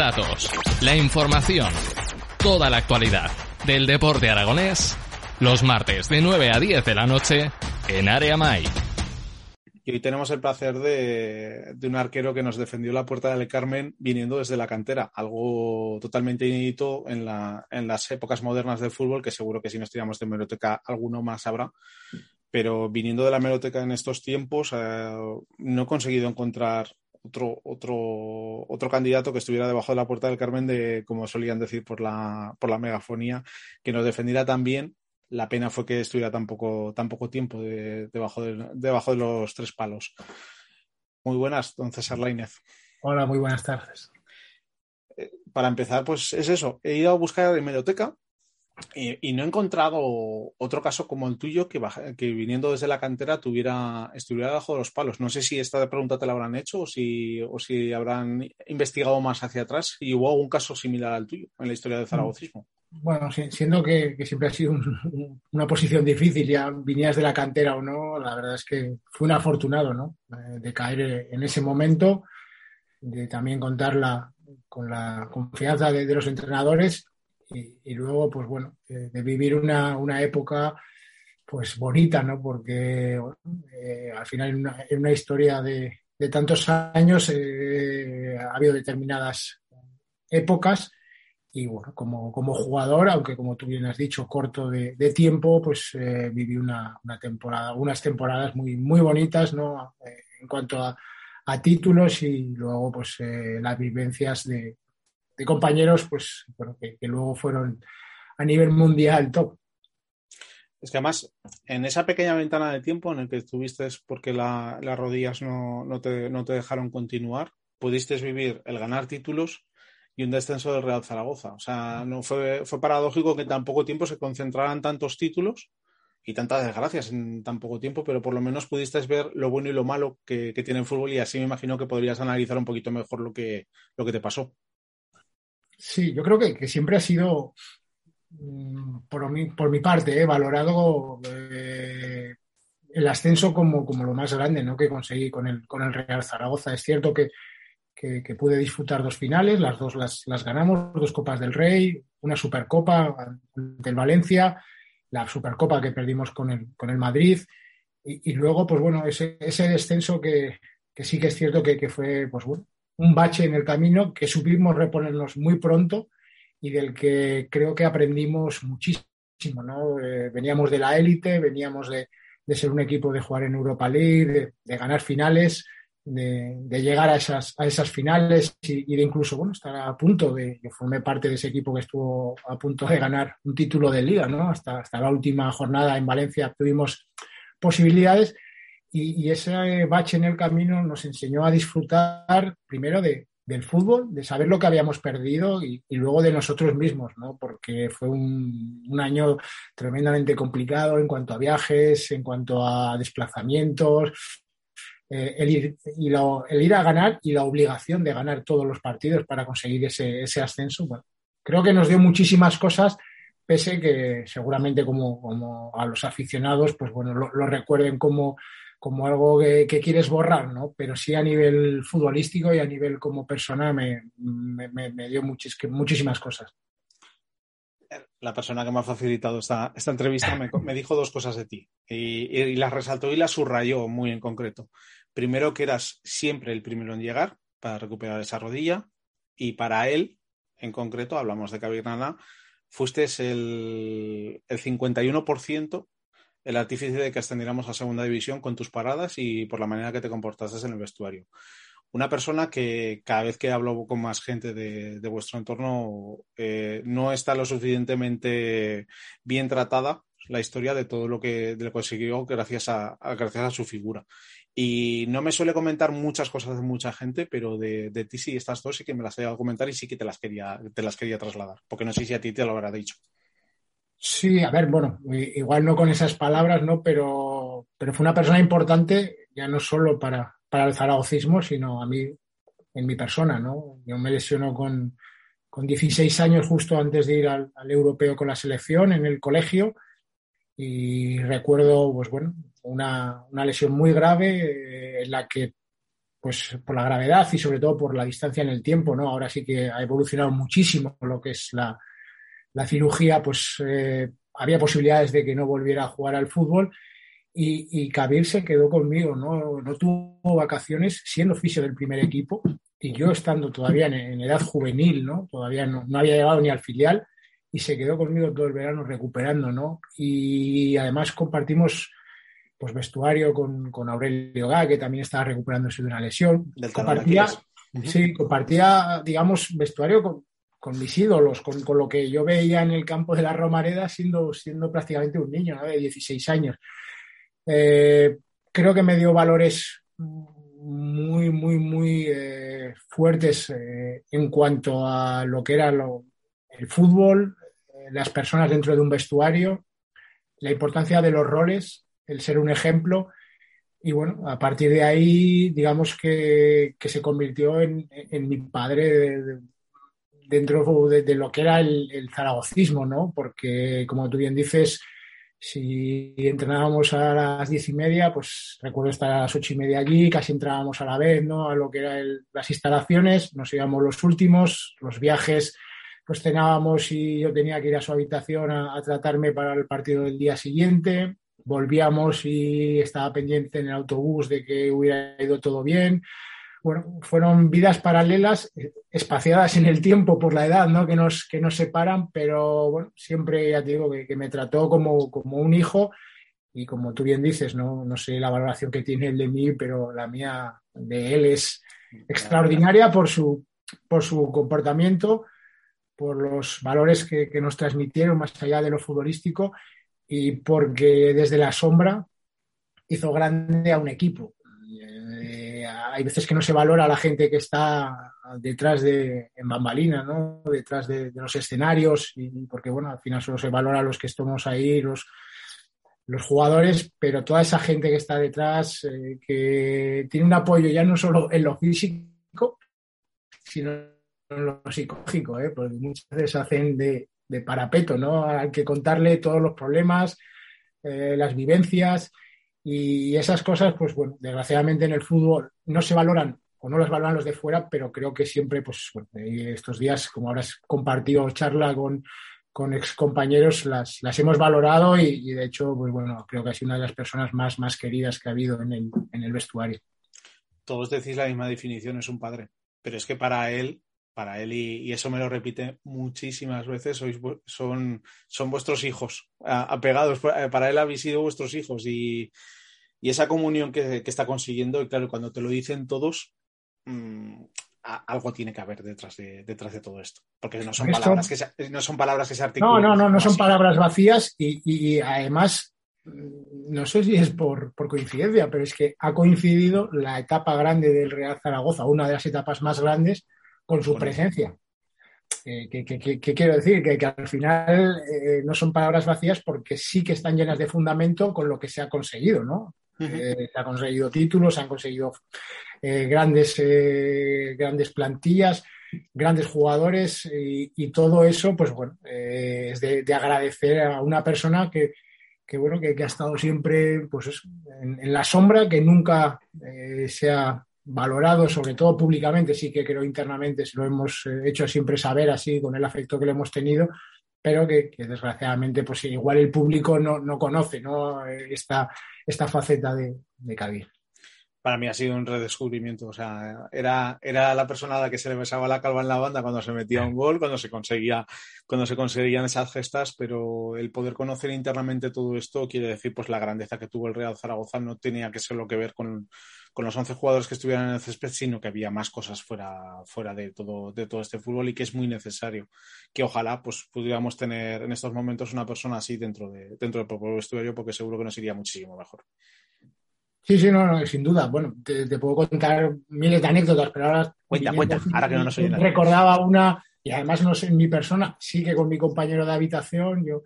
Datos, la información, toda la actualidad del deporte aragonés, los martes de 9 a 10 de la noche en Área Mai. Y hoy tenemos el placer de, un arquero que nos defendió la puerta del Carmen viniendo desde la cantera, algo totalmente inédito en las épocas modernas del fútbol, que seguro que si nos tiramos de meroteca alguno más habrá. Pero viniendo de la meroteca en estos tiempos, eh, no he conseguido encontrar otro, otro, otro candidato que estuviera debajo de la puerta del Carmen de, como solían decir por la, por la megafonía, que nos defendiera tan bien. La pena fue que estuviera tan poco, tan poco tiempo de, debajo, de, debajo de los tres palos. Muy buenas, don César Lainez. Hola, muy buenas tardes. Eh, para empezar, pues es eso. He ido a buscar en Medioteca y, no he encontrado otro caso como el tuyo que, baja, que viniendo desde la cantera tuviera, estuviera bajo los palos. No sé si esta pregunta te la habrán hecho o si, o si habrán investigado más hacia atrás y hubo algún caso similar al tuyo en la historia del zaragocismo. Bueno, siendo que, que siempre ha sido un, una posición difícil, ya vinieras de la cantera o no, la verdad es que fue un afortunado, ¿no? De caer en ese momento, de también contarla con la confianza de, de los entrenadores y, luego, pues bueno, de, de vivir una, una, época pues bonita, ¿no? Porque eh, al final en una, en una historia de, de, tantos años eh, ha habido determinadas épocas y bueno, como, como jugador, aunque como tú bien has dicho, corto de, de tiempo, pues eh, viví una, una, temporada, unas temporadas muy, muy bonitas, ¿no? Eh, en cuanto a, a, títulos y luego pues eh, las vivencias de, de compañeros, pues bueno, que, luego fueron a nivel mundial top. Es que además, en esa pequeña ventana de tiempo en el que estuviste porque la, las rodillas no, no, te, no te dejaron continuar, pudiste vivir el ganar títulos y un descenso del Real Zaragoza. O sea, no fue, fue paradójico que en tan poco tiempo se concentraran tantos títulos y tantas desgracias en tan poco tiempo, pero por lo menos pudiste ver lo bueno y lo malo que, que tiene el fútbol y así me imagino que podrías analizar un poquito mejor lo que, lo que te pasó. Sí, yo creo que, que siempre ha sido, mm, por mi, por mi parte, eh, valorado el ascenso como, como, lo más grande ¿no? que conseguí con el, con el Real Zaragoza. Es cierto que, que, que, pude disfrutar dos finales, las dos las, las, ganamos, dos Copas del Rey, una Supercopa del Valencia, la Supercopa que perdimos con el, con el Madrid, y, y luego, pues bueno, ese, ese descenso que, que, sí que es cierto que, que fue, pues bueno, un bache en el camino que supimos reponernos muy pronto y del que creo que aprendimos muchísimo, ¿no? Eh, veníamos de la élite, veníamos de, de, ser un equipo de jugar en Europa League, de, ganar finales, de, de, llegar a esas, a esas finales y, y, de incluso, bueno, estar a punto de, yo formé parte de ese equipo que estuvo a punto de ganar un título de liga, ¿no? Hasta, hasta la última jornada en Valencia tuvimos posibilidades y, ese bache en el camino nos enseñó a disfrutar primero de, del fútbol, de saber lo que habíamos perdido y, luego de nosotros mismos, ¿no? Porque fue un, año tremendamente complicado en cuanto a viajes, en cuanto a desplazamientos, eh, el, ir, y lo, el, ir, a ganar y la obligación de ganar todos los partidos para conseguir ese, ese ascenso. Bueno, creo que nos dio muchísimas cosas, pese que seguramente como, como a los aficionados, pues bueno, lo recuerden como como algo que, quieres borrar, ¿no? Pero sí a nivel futbolístico y a nivel como persona me, dio muchísimas cosas. La persona que me ha facilitado esta, esta entrevista me, dijo dos cosas de ti y, y las resaltó y las subrayó muy en concreto. Primero, que eras siempre el primero en llegar para recuperar esa rodilla y para él, en concreto, hablamos de Cabignana, fuiste el, el 51% el artífice de que ascendiéramos a segunda división con tus paradas y por la manera que te comportaste en el vestuario. Una persona que cada vez que hablo con más gente de, vuestro entorno eh, no está lo suficientemente bien tratada la historia de todo lo que, de lo consiguió gracias a, gracias a su figura. Y no me suele comentar muchas cosas de mucha gente, pero de, ti sí, estas dos sí que me las he a comentar y sí que te las quería, te las quería trasladar, porque no sé si a ti te lo habrá dicho. Sí, a ver, bueno, igual no con esas palabras, ¿no? Pero, pero fue una persona importante, ya no solo para, para el zaragocismo, sino a mí, en mi persona, ¿no? Yo me lesiono con, con 16 años justo antes de ir al, europeo con la selección en el colegio y recuerdo, pues bueno, una, una lesión muy grave eh, en la que, pues por la gravedad y sobre todo por la distancia en el tiempo, ¿no? Ahora sí que ha evolucionado muchísimo lo que es la, la cirugía, pues eh, había posibilidades de que no volviera a jugar al fútbol y, y Kabir se quedó conmigo, ¿no? no tuvo vacaciones siendo oficio del primer equipo y yo estando todavía en, edad juvenil, ¿no? Todavía no, había llegado ni al filial y se quedó conmigo todo el verano recuperando, ¿no? Y además compartimos pues vestuario con, con Aurelio Gá, que también estaba recuperándose de una lesión. compartía, sí, compartía, digamos, vestuario con, con mis ídolos, con, lo que yo veía en el campo de la Romareda siendo, siendo prácticamente un niño de 16 años. Eh, creo que me dio valores muy, muy, muy eh, fuertes eh, en cuanto a lo que era el fútbol, las personas dentro de un vestuario, la importancia de los roles, el ser un ejemplo. Y bueno, a partir de ahí, digamos que, se convirtió en, mi padre dentro de, lo que era el, el, zaragocismo, ¿no? Porque, como tú bien dices, si entrenábamos a las diez y media, pues recuerdo estar a las ocho y media allí, casi entrábamos a la vez, ¿no? A lo que eran las instalaciones, nos íbamos los últimos, los viajes, pues cenábamos y yo tenía que ir a su habitación a tratarme para el partido del día siguiente, volvíamos y estaba pendiente en el autobús de que hubiera ido todo bien, fueron vidas paralelas, eh, espaciadas en el tiempo por la edad, ¿no? Que nos, que nos separan, pero bueno, siempre ya te digo que, me trató como, como, un hijo y como tú bien dices, ¿no? no sé la valoración que tiene él de mí, pero la mía de él es extraordinaria por su, por su comportamiento, por los valores que, que nos transmitieron más allá de lo futbolístico y porque desde la sombra hizo grande a un equipo hay veces que no se valora a la gente que está detrás de, en bambalina, ¿no? Detrás de, los escenarios, y, porque bueno, al final solo se valora a los que estamos ahí, los, los jugadores, pero toda esa gente que está detrás, eh, que tiene un apoyo ya no solo en lo físico, sino en lo psicológico, ¿eh? porque muchas veces hacen de, parapeto, ¿no? Hay que contarle todos los problemas, eh, las vivencias, y esas cosas, pues bueno, desgraciadamente en el fútbol no se valoran o no las valoran los de fuera, pero creo que siempre, pues bueno, estos días, como ahora has compartido charla con, con ex compañeros, las, las hemos valorado y, de hecho, pues bueno, creo que ha sido una de las personas más, más queridas que ha habido en el, en el vestuario. Todos decís la misma definición, es un padre, pero es que para él para él, y, eso me lo repite muchísimas veces, sois, son, son vuestros hijos, apegados, para él habéis sido vuestros hijos y, esa comunión que, está consiguiendo, y claro, cuando te lo dicen todos, mm, algo tiene que haber detrás de, detrás de todo esto, porque no son, palabras que se, no son palabras que se articulan. No, no, no, no son palabras vacías y, además mm, no sé si es por, por, coincidencia, pero es que ha coincidido la etapa grande del Real Zaragoza, una de las etapas más grandes, con su presencia. Eh, ¿Qué quiero decir? Que, al final eh, no son palabras vacías porque sí que están llenas de fundamento con lo que se ha conseguido, ¿no? Eh, se han conseguido títulos, se han conseguido grandes, grandes plantillas, grandes jugadores y, todo eso, pues bueno, es de, agradecer a una persona que, que bueno, que, ha estado siempre pues en, la sombra, que nunca eh, se ha valorado, sobre todo públicamente, sí que creo internamente, se lo hemos eh, hecho siempre saber así, con el afecto que le hemos tenido, pero que, desgraciadamente pues igual el público no, conoce ¿no? Esta, esta faceta de, de para mí ha sido un redescubrimiento. O sea, era, era la persona a la que se le besaba la calva en la banda cuando se metía un gol, cuando se conseguía, cuando se conseguían esas gestas, pero el poder conocer internamente todo esto quiere decir pues la grandeza que tuvo el Real Zaragoza no tenía que ser lo que ver con, los 11 jugadores que estuvieran en el césped, sino que había más cosas fuera, fuera de todo, de todo este fútbol y que es muy necesario. Que ojalá pues pudiéramos tener en estos momentos una persona así dentro, de, dentro del propio vestuario, porque seguro que nos iría muchísimo mejor. Sí, sí, no, no, sin duda. Bueno, te, puedo contar miles de anécdotas, pero ahora. Cuenta, cuenta, ahora que no nos oyen. Recordaba una, y además no sé en mi persona, sí que con mi compañero de habitación, yo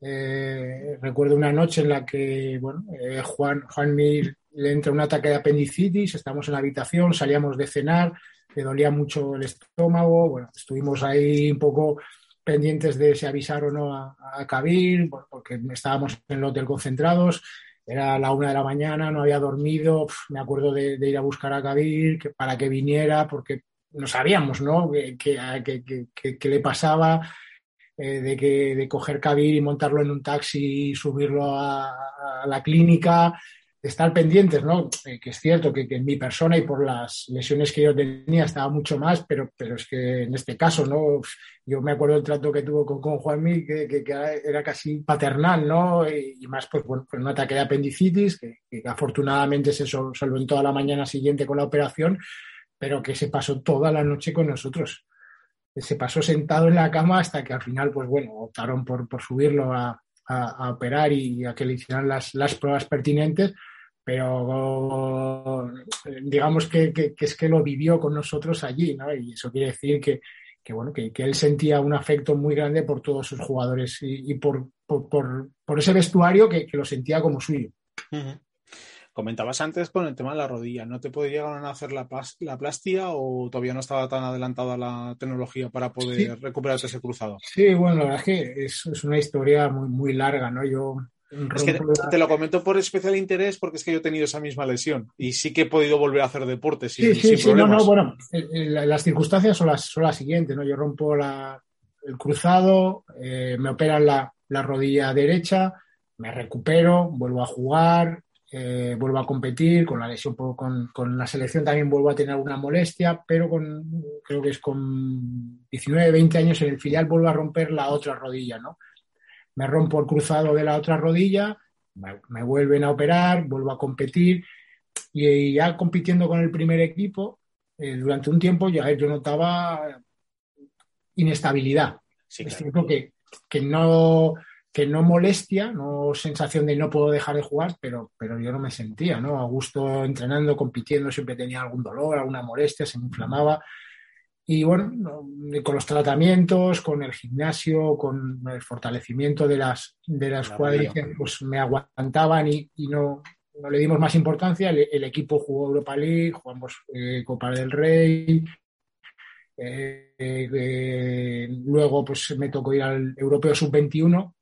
eh, recuerdo una noche en la que, bueno, eh, Juan, Juan Mir le entra un ataque de apendicitis, estamos en la habitación, salíamos de cenar, le dolía mucho el estómago, bueno, estuvimos ahí un poco pendientes de si avisar o no a, a Kabir, porque estábamos en el hotel concentrados era la una de la mañana, no había dormido, me acuerdo de, ir a buscar a Kabir para que viniera, porque no sabíamos, ¿no? ¿Qué, le pasaba? Eh, de, que, de coger Kabir y montarlo en un taxi y subirlo a la clínica estar pendientes, ¿no? Eh, que es cierto que, en mi persona y por las lesiones que yo tenía estaba mucho más, pero, pero es que en este caso, ¿no? Yo me acuerdo del trato que tuvo con, con Juanmi, que, que, era casi paternal, ¿no? Y, más, pues bueno, pues un ataque de apendicitis, que, afortunadamente se en toda la mañana siguiente con la operación, pero que se pasó toda la noche con nosotros. Se pasó sentado en la cama hasta que al final, pues bueno, optaron por, por subirlo a, a, operar y a que le hicieran las, las pruebas pertinentes, pero digamos que, es que lo vivió con nosotros allí, ¿no? Y eso quiere decir que, bueno, que, él sentía un afecto muy grande por todos sus jugadores y, por, por, ese vestuario que, lo sentía como suyo. Comentabas antes con el tema de la rodilla, ¿no te podía llegar a hacer la, la plastia o todavía no estaba tan adelantada la tecnología para poder recuperar ese cruzado? Sí, bueno, la verdad es que es, una historia muy, muy larga, ¿no? Yo es que te lo comento por especial interés porque es que yo he tenido esa misma lesión y sí que he podido volver a hacer deporte sin, sí, sí, sí, No, no, bueno, eh, eh, las circunstancias son las, son las siguientes, ¿no? Yo rompo la, el cruzado, eh, me operan la, la rodilla derecha, me recupero, vuelvo a jugar, eh, vuelvo a competir, con la lesión con, con, la selección también vuelvo a tener alguna molestia, pero con, creo que es con 19, 20 años en el filial vuelvo a romper la otra rodilla, ¿no? Me rompo el cruzado de la otra rodilla, me, vuelven a operar, vuelvo a competir y, ya compitiendo con el primer equipo, eh, durante un tiempo ya yo notaba inestabilidad. es cierto que, que no que no molestia, no sensación de no puedo dejar de jugar, pero, pero yo no me sentía, ¿no? A gusto entrenando, compitiendo, siempre tenía algún dolor, alguna molestia, se me inflamaba. Y bueno, con los tratamientos, con el gimnasio, con el fortalecimiento de las, de las cuadríceps, pues me aguantaban y, no, no, le dimos más importancia. El, equipo jugó Europa League, jugamos eh, Copa del Rey. Eh, eh, luego pues me tocó ir al Europeo Sub-21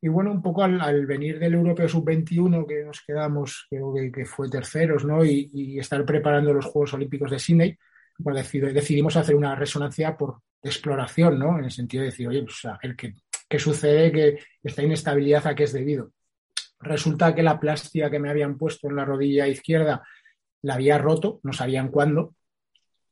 y bueno, un poco al, venir del Europeo Sub-21, que nos quedamos, creo que, fue terceros, ¿no? Y, estar preparando los Juegos Olímpicos de Sydney, pues decidimos hacer una resonancia por exploración, ¿no? En el sentido de decir, oye, pues a ver qué, qué sucede, que esta inestabilidad a qué es debido. Resulta que la plastia que me habían puesto en la rodilla izquierda la había roto, no sabían cuándo,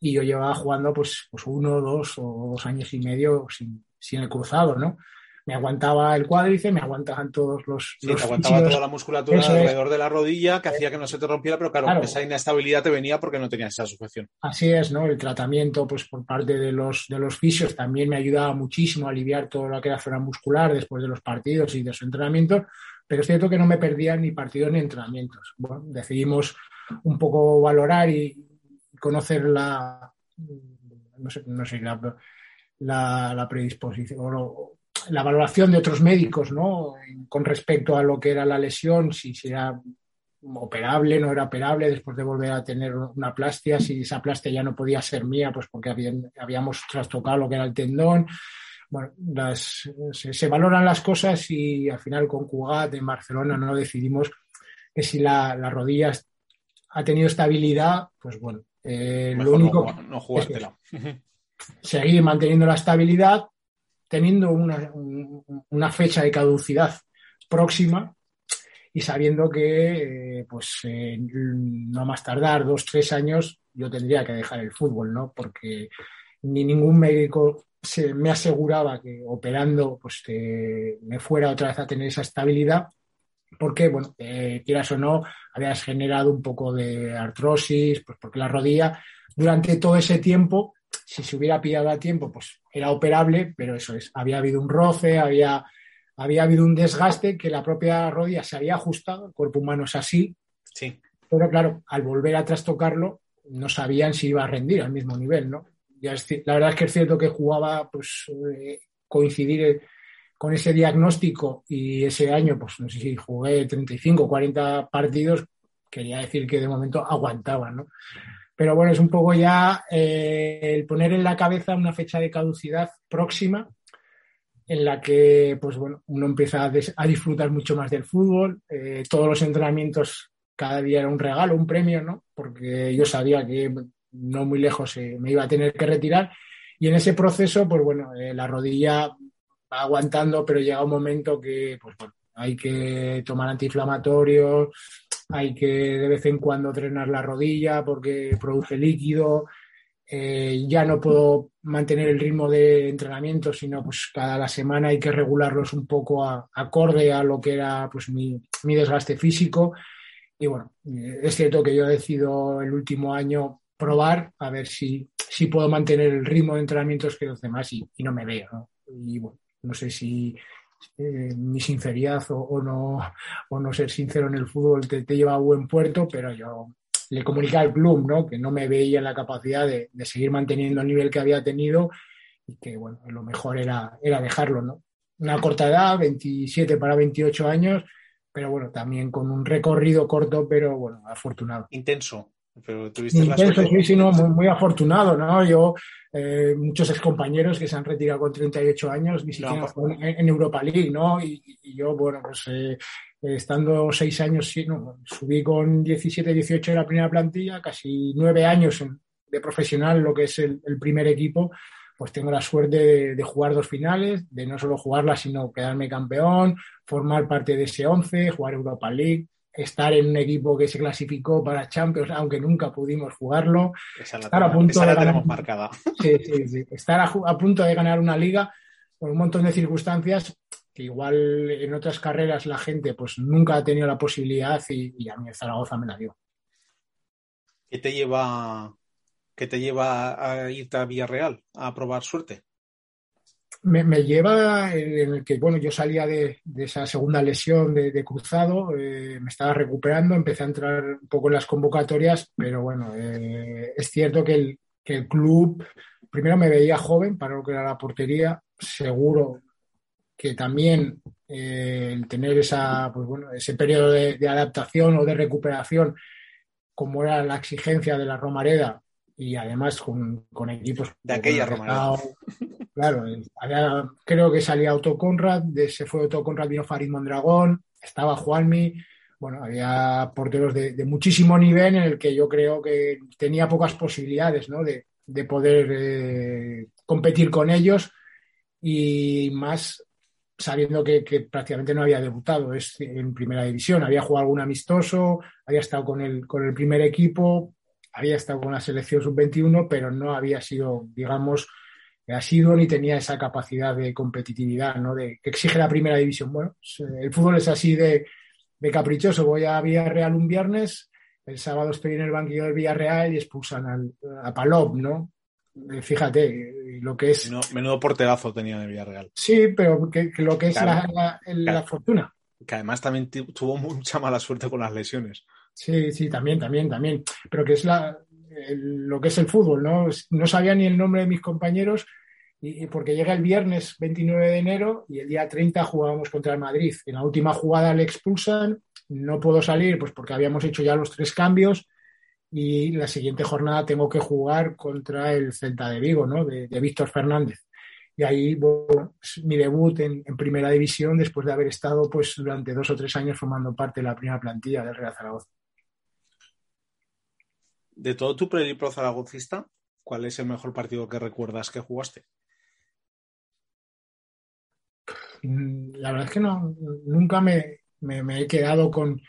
y yo llevaba jugando pues, pues uno, dos o dos años y medio sin, sin el cruzado, ¿no? Me aguantaba el cuádriceps, me aguantaban todos los. Sí, te aguantaba toda la musculatura alrededor de la rodilla que hacía que no se te rompiera, pero claro, esa inestabilidad te venía porque no tenías esa sujeción. Así es, ¿no? El tratamiento, pues por parte de los, de los fisios también me ayudaba muchísimo a aliviar todo lo que era zona muscular después de los partidos y de su entrenamiento, pero es cierto que no me perdía ni partidos ni entrenamientos. Bueno, decidimos un poco valorar y conocer la. No sé, no sé, la, la, la predisposición o la valoración de otros médicos, ¿no? Con respecto a lo que era la lesión, si era operable, no era operable, después de volver a tener una plastia, si esa plastia ya no podía ser mía, pues porque habíamos trastocado lo que era el tendón. bueno, las, se, valoran las cosas y al final con Cugat en Barcelona no decidimos que si la, la rodilla ha tenido estabilidad, pues bueno, eh, lo único no, no jugártela. seguir manteniendo la estabilidad, teniendo una, una, fecha de caducidad próxima y sabiendo que, eh, pues, eh, no más tardar dos, tres años, yo tendría que dejar el fútbol, ¿no? Porque ni ningún médico me aseguraba que operando, pues, me fuera otra vez a tener esa estabilidad porque, bueno, eh, quieras o no, habías generado un poco de artrosis, pues porque la rodilla durante todo ese tiempo, si se hubiera pillado a tiempo, pues era operable, pero eso es, había habido un roce, había, había habido un desgaste que la propia rodilla se había ajustado, el cuerpo humano es así. Sí. Pero claro, al volver a trastocarlo, no sabían si iba a rendir al mismo nivel, ¿no? Ya la verdad es que es cierto que jugaba, pues, eh, coincidir con ese diagnóstico y ese año, pues no sé si jugué 35 o 40 partidos, quería decir que de momento aguantaba, ¿no? Pero bueno, es un poco ya eh, el poner en la cabeza una fecha de caducidad próxima en la que, pues bueno, uno empieza a, disfrutar mucho más del fútbol. Eh, todos los entrenamientos cada día era un regalo, un premio, ¿no? Porque yo sabía que no muy lejos eh, me iba a tener que retirar. Y en ese proceso, pues bueno, la rodilla aguantando, pero llega un momento que, pues hay que tomar antiinflamatorios, hay que de vez en cuando drenar la rodilla porque produce líquido. Eh, ya no puedo mantener el ritmo de entrenamiento, sino pues cada la semana hay que regularlos un poco acorde a lo que era pues mi, mi, desgaste físico. Y bueno, eh, es cierto que yo he decidido el último año probar a ver si, si puedo mantener el ritmo de entrenamientos que los demás y, y no me veo. ¿no? Y bueno, no sé si eh, mi sinceridad o, no, o no ser sincero en el fútbol te, lleva a buen puerto, pero yo le comuniqué al club ¿no? que no me veía en la capacidad de, seguir manteniendo el nivel que había tenido y que bueno, lo mejor era, era dejarlo. ¿no? Una corta edad, 27 para 28 años, pero bueno, también con un recorrido corto, pero bueno, afortunado. Intenso. Pero tuviste Intenso, sí, sí, no, muy, muy afortunado, ¿no? Yo eh, muchos excompañeros que se han retirado con 38 años, ni siquiera en, Europa League, ¿no? Y, yo, bueno, pues eh, estando seis años, sí, no, subí con 17, 18 en la primera plantilla, casi nueve años de profesional, lo que es el, primer equipo, pues tengo la suerte de, de, jugar dos finales, de no solo jugarla, sino quedarme campeón, formar parte de ese 11, jugar Europa League, estar en un equipo que se clasificó para Champions, aunque nunca pudimos jugarlo. estar a punto de ganar, marcada. Sí, sí, sí. Estar a, punto de ganar una liga por un montón de circunstancias que igual en otras carreras la gente pues nunca ha tenido la posibilidad y, a mí el Zaragoza me la dio. ¿Qué te lleva, qué te lleva a irte a Villarreal a probar suerte? Me, lleva en el que, bueno, yo salía de, esa segunda lesión de, cruzado, eh, me estaba recuperando, empecé a entrar un poco en las convocatorias, pero bueno, eh, es cierto que el, que el club, primero me veía joven para lo que era la portería, seguro que también eh, el tener esa, pues bueno, ese periodo de, adaptación o de recuperación, como era la exigencia de la Romareda, y además con, equipos de aquella Romareda. Claro, creo que salía Otto Conrad, de, se fue Otto Conrad, vino Farid Mondragón, estaba Juanmi, bueno, había porteros de, muchísimo nivel en el que yo creo que tenía pocas posibilidades ¿no? de, poder eh, competir con ellos y más sabiendo que, prácticamente no había debutado en primera división, había jugado algún amistoso, había estado con el, con el primer equipo, había estado con la selección sub-21, pero no había sido, digamos, ha sido ni tenía esa capacidad de competitividad ¿no? de, que exige la primera división. Bueno, eh, el fútbol es así de, caprichoso. Voy a Villarreal un viernes, el sábado estoy en el banquillo del Villarreal y expulsan al, a Palop, ¿no? Eh, fíjate lo que es. Menudo, porterazo tenía en el Villarreal. Sí, pero que, lo que es la, la, fortuna. Que además también tuvo mucha mala suerte con las lesiones. Sí, sí, también, también, también. Pero que es la, lo que es el fútbol, ¿no? No sabía ni el nombre de mis compañeros y, porque llega el viernes 29 de enero y el día 30 jugábamos contra el Madrid. En la última jugada le expulsan, no puedo salir pues porque habíamos hecho ya los tres cambios y la siguiente jornada tengo que jugar contra el Celta de Vigo, ¿no? De, Víctor Fernández. y ahí bueno, mi debut en, primera división después de haber estado pues durante dos o tres años formando parte de la primera plantilla del Real Zaragoza. De todo tu periplo zaragocista, ¿cuál es el mejor partido que recuerdas que jugaste? Mm, la verdad es que no, nunca me, he quedado con,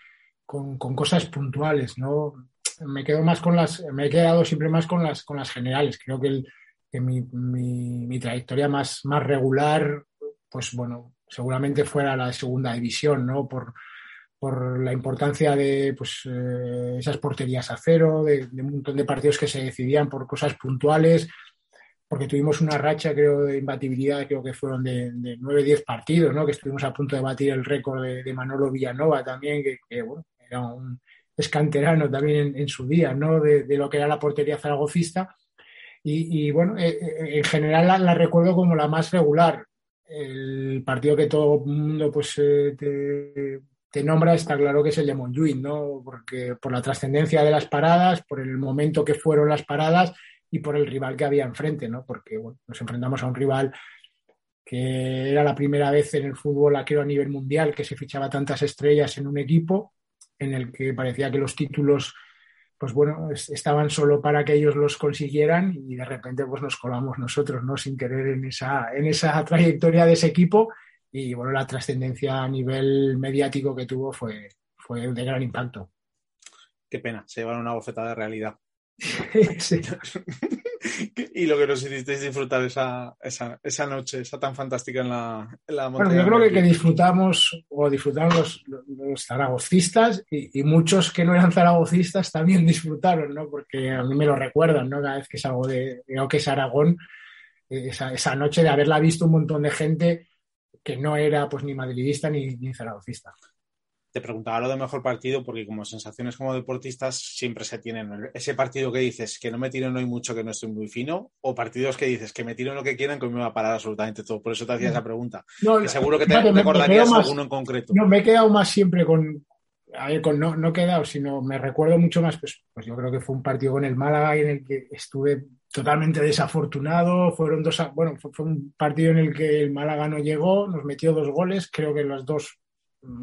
cosas puntuales, ¿no? Me quedo más con las, me he quedado siempre más con las, con las generales. Creo que, mi, trayectoria más, más regular, pues bueno, seguramente fuera la segunda división, ¿no? Por, la importancia de pues, eh, esas porterías a cero, de, de, un montón de partidos que se decidían por cosas puntuales, porque tuvimos una racha, creo, de imbatibilidad, creo que fueron de, de 9-10 partidos, ¿no? Que estuvimos a punto de batir el récord de, Manolo Villanova también, que, bueno, era un escanterano también en, su día, ¿no? De, lo que era la portería zaragocista. Y, bueno, eh, eh, en general la, recuerdo como la más regular. El partido que todo el mundo pues eh, te, nombra está claro que es el de Montjuic, ¿no? Porque por la trascendencia de las paradas, por el momento que fueron las paradas y por el rival que había enfrente, ¿no? Porque bueno, nos enfrentamos a un rival que era la primera vez en el fútbol, creo, a nivel mundial, que se fichaba tantas estrellas en un equipo, en el que parecía que los títulos, pues bueno, estaban solo para que ellos los consiguieran y de repente pues nos colamos nosotros, ¿no? Sin querer en esa, en esa trayectoria de ese equipo y bueno, la trascendencia a nivel mediático que tuvo fue, fue de gran impacto. Qué pena, se llevaron una bofetada de realidad. y lo que nos hicisteis disfrutar esa, esa, esa, noche, esa tan fantástica en la, en la montaña. Bueno, yo creo que, disfrutamos, o disfrutaron los, los zaragocistas y, muchos que no eran zaragocistas también disfrutaron, ¿no? Porque a mí me lo recuerdan, ¿no? Cada vez que salgo de, creo que es Aragón, eh, esa, esa noche de haberla visto un montón de gente que no era pues ni madridista ni, ni zaragocista te preguntaba lo de mejor partido porque como sensaciones como deportistas siempre se tienen ese partido que dices que no me tiro no hay mucho que no estoy muy fino o partidos que dices que me tiro lo que quieran que me va a parar absolutamente todo por eso te hacía esa pregunta. Seguro que te recordarías alguno en concreto. No me he quedado más siempre con a ver, con no, no he quedado sino me recuerdo mucho más pues, pues yo creo que fue un partido con el Málaga en el que estuve totalmente desafortunado fueron dos bueno fue, un partido en el que el Málaga no llegó nos metió dos goles creo que los dos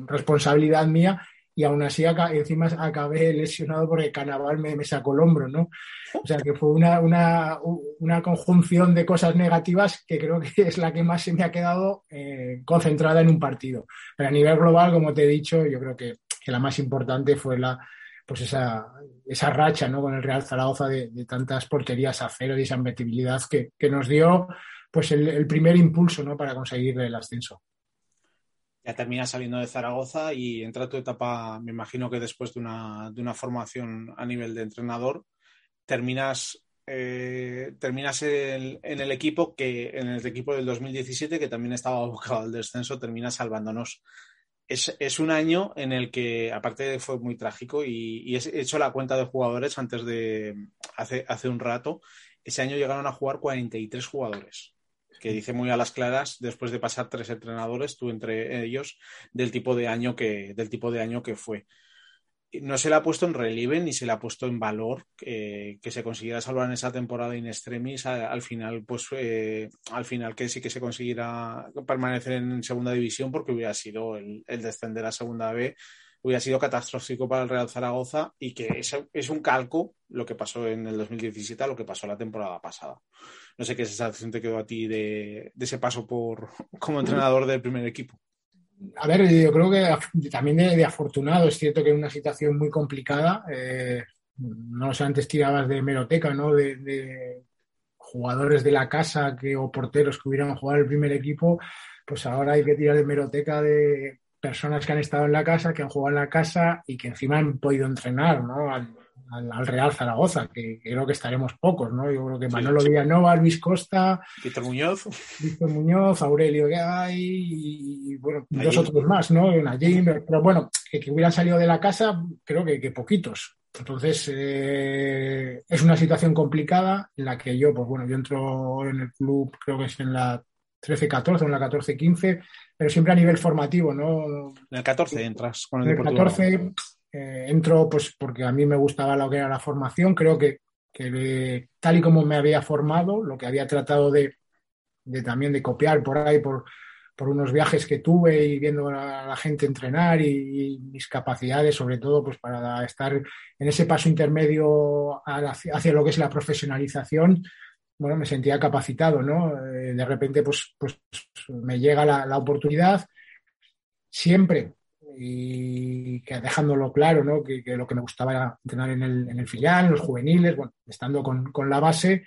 responsabilidad mía y aún así encima acabé lesionado porque Canaval me, sacó el hombro, ¿no? O sea que fue una, una, una, conjunción de cosas negativas que creo que es la que más se me ha quedado eh, concentrada en un partido. Pero a nivel global, como te he dicho, yo creo que la más importante fue la pues esa, esa racha ¿no? con el Real Zaragoza de, tantas porterías a cero y esa imbatibilidad que, que nos dio pues el, primer impulso ¿no? para conseguir el ascenso ya terminas saliendo de Zaragoza y entra tu etapa, me imagino que después de una, de una formación a nivel de entrenador, terminas, eh, terminas en, el equipo que, en el equipo del 2017, que también estaba abocado al descenso, terminas salvándonos. Es, un año en el que, aparte fue muy trágico, y, y, he hecho la cuenta de jugadores antes de, hace, hace un rato, ese año llegaron a jugar 43 jugadores que dice muy a las claras, después de pasar tres entrenadores, tú entre ellos, del tipo de año que, del tipo de año que fue. No se le ha puesto en relieve ni se le ha puesto en valor que se consiguiera salvar en esa temporada in extremis. al final, pues eh, al final que sí que se consiguiera permanecer en segunda división porque hubiera sido el, el descender a segunda B hubiera sido catastrófico para el Real Zaragoza y que es, es, un calco lo que pasó en el 2017 a lo que pasó la temporada pasada. No sé qué sensación te quedó a ti de, ese paso por como entrenador del primer equipo. A ver, yo creo que también de, afortunado, es cierto que en una situación muy complicada, eh, no sé, antes tirabas de meroteca, ¿no? De, jugadores de la casa que, o porteros que hubieran jugado el primer equipo, pues ahora hay que tirar de meroteca de personas que han estado en la casa, que han jugado en la casa y que encima han podido entrenar ¿no? al, Real Zaragoza, que, creo que estaremos pocos, ¿no? Yo creo que Manolo Villanova, Luis Costa, Víctor Muñoz, Víctor Muñoz, Aurelio Gay y, bueno, dos otros más, ¿no? pero bueno, que, hubieran salido de la casa, creo que, que poquitos. Entonces, eh, es una situación complicada en la que yo, pues bueno, yo entro en el club, creo que es en la 13-14 o en la 14-15, pero siempre a nivel formativo, ¿no? En el 14 entras con el En el 14 eh, entro pues porque a mí me gustaba lo que era la formación, creo que, tal y como me había formado, lo que había tratado de, de también de copiar por ahí, por, por unos viajes que tuve y viendo a la gente entrenar y, mis capacidades, sobre todo, pues para estar en ese paso intermedio hacia lo que es la profesionalización, bueno, me sentía capacitado, ¿no? Eh, de repente, pues, pues me llega la, oportunidad, siempre, y que dejándolo claro, ¿no? Que, lo que me gustaba era entrenar en el, en el filial, en los juveniles, bueno, estando con, con la base,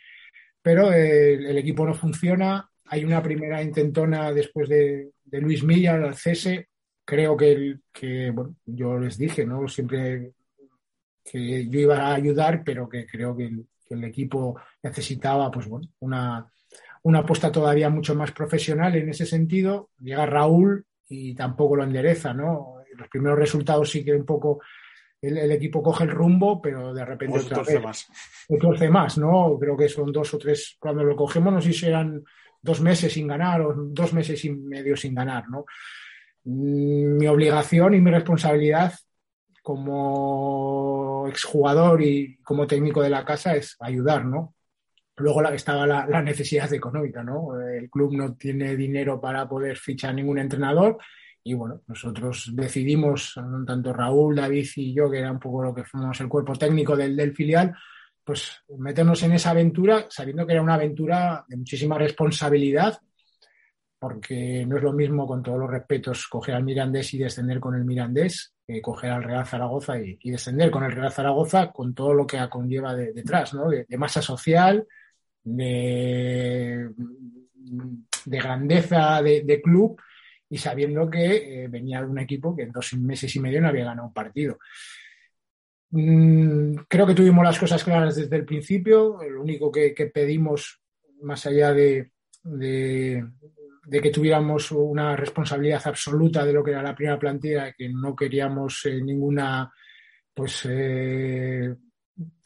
pero el, equipo no funciona, hay una primera intentona después de, Luis Milla al cese. Creo que, que bueno, yo les dije, ¿no? Siempre que yo iba a ayudar, pero que creo que el, equipo necesitaba, pues bueno, una, una apuesta todavía mucho más profesional en ese sentido. Llega Raúl y tampoco lo endereza, ¿no? Los primeros resultados sí que un poco el, equipo coge el rumbo, pero de repente otra vez, más. más, ¿no? Creo que son dos o tres, cuando lo cogemos, no sé si eran dos meses sin ganar o dos meses y medio sin ganar, ¿no? Mm, mi obligación y mi responsabilidad como exjugador y como técnico de la casa es ayudar, ¿no? Luego estaba la, la, necesidad económica, ¿no? El club no tiene dinero para poder fichar ningún entrenador y bueno, nosotros decidimos, tanto Raúl, David y yo, que era un poco lo que fuimos el cuerpo técnico del, del filial, pues meternos en esa aventura sabiendo que era una aventura de muchísima responsabilidad, porque no es lo mismo, con todos los respetos, coger al Mirandés y descender con el Mirandés, que coger al Real Zaragoza y, descender con el Real Zaragoza, con todo lo que conlleva detrás, ¿no? De, masa social, de, de grandeza de, club y sabiendo que eh, venía de un equipo que en dos meses y medio no había ganado un partido. Mm, creo que tuvimos las cosas claras desde el principio. Lo único que, pedimos, más allá de, que tuviéramos una responsabilidad absoluta de lo que era la primera plantilla, que no queríamos eh, ninguna pues eh,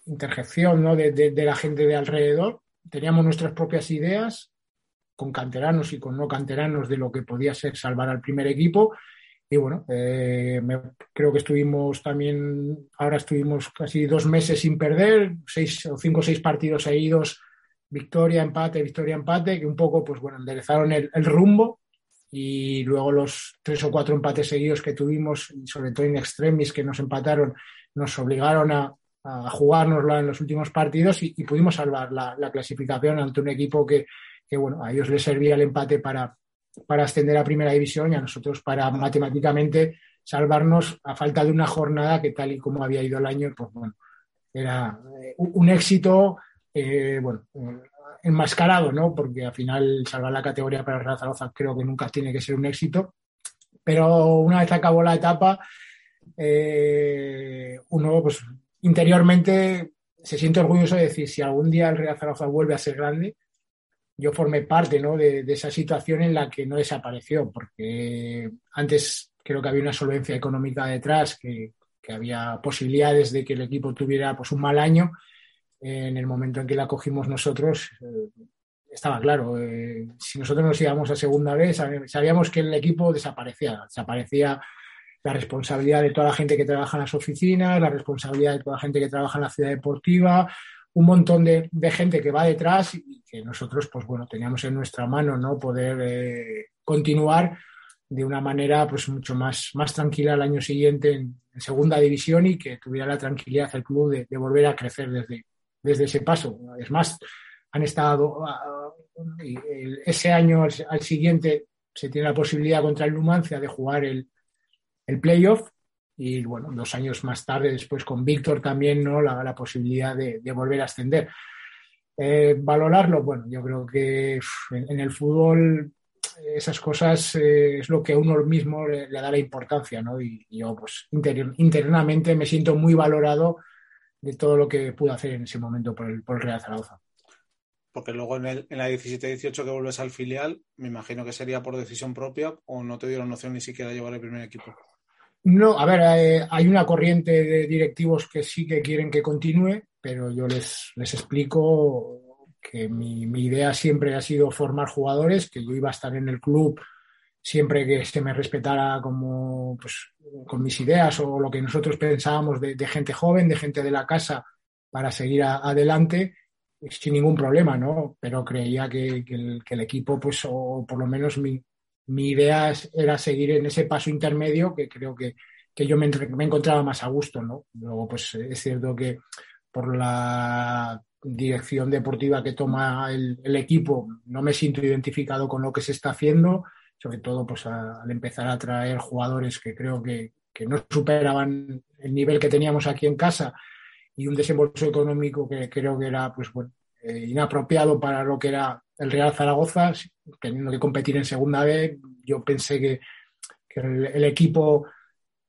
interjección ¿no? de, la gente de alrededor. Teníamos nuestras propias ideas con canteranos y con no canteranos de lo que podía ser salvar al primer equipo. Y bueno, eh, creo que estuvimos también, ahora estuvimos casi dos meses sin perder, seis o cinco o seis partidos seguidos, victoria, empate, victoria, empate, que un poco, pues bueno, enderezaron el, rumbo. Y luego los tres o cuatro empates seguidos que tuvimos, sobre todo en extremis que nos empataron, nos obligaron a, a jugárnosla en los últimos partidos y, pudimos salvar la, la, clasificación ante un equipo que, que, bueno, a ellos les servía el empate para, para ascender a primera división y a nosotros para matemáticamente salvarnos a falta de una jornada que tal y como había ido el año, pues bueno, era eh, un éxito, eh, bueno, enmascarado, ¿no? Porque al final salvar la categoría para el Real Zaragoza creo que nunca tiene que ser un éxito, pero una vez acabó la etapa, eh, uno pues interiormente se siente orgulloso de decir si algún día el Real Zaragoza vuelve a ser grande, yo formé parte ¿no? de, esa situación en la que no desapareció, porque antes creo que había una solvencia económica detrás, que, había posibilidades de que el equipo tuviera pues, un mal año. en el momento en que la cogimos nosotros, eh, estaba claro, eh, si nosotros nos íbamos a segunda vez, sabíamos que el equipo desaparecía, desaparecía la responsabilidad de toda la gente que trabaja en las oficinas, la responsabilidad de toda la gente que trabaja en la ciudad deportiva, un montón de, gente que va detrás y que nosotros, pues bueno, teníamos en nuestra mano, ¿no? Poder eh, continuar de una manera pues mucho más, más tranquila el año siguiente en, segunda división y que tuviera la tranquilidad el club de, volver a crecer desde, desde ese paso. Es más, han estado ese año al, siguiente se tiene la posibilidad contra el Numancia de jugar el, el playoff y bueno, dos años más tarde, después con Víctor también, ¿no? La, posibilidad de, volver a ascender. Eh, valorarlo, bueno, yo creo que en, el fútbol esas cosas eh, es lo que uno mismo le, da la importancia, ¿no? Y, yo, pues, internamente me siento muy valorado de todo lo que pude hacer en ese momento por el, por el Real Zaragoza. Porque luego en, el, en la 17-18 que vuelves al filial, me imagino que sería por decisión propia o no te dieron noción ni siquiera de llevar el primer equipo. No, a ver, eh, hay una corriente de directivos que sí que quieren que continúe, pero yo les, les explico que mi, idea siempre ha sido formar jugadores, que yo iba a estar en el club siempre que se me respetara como pues, con mis ideas o lo que nosotros pensábamos de, gente joven, de gente de la casa para seguir adelante sin ningún problema, ¿no? Pero creía que, el, equipo, pues, o por lo menos mi, idea era seguir en ese paso intermedio que creo que, yo me, encontraba más a gusto, ¿no? Luego, pues es cierto que por la dirección deportiva que toma el, equipo no me siento identificado con lo que se está haciendo, sobre todo pues al empezar a traer jugadores que creo que, que no superaban el nivel que teníamos aquí en casa y un desembolso económico que creo que era pues eh, inapropiado para lo que era el Real Zaragoza, teniendo que competir en segunda vez. Yo pensé que, el, equipo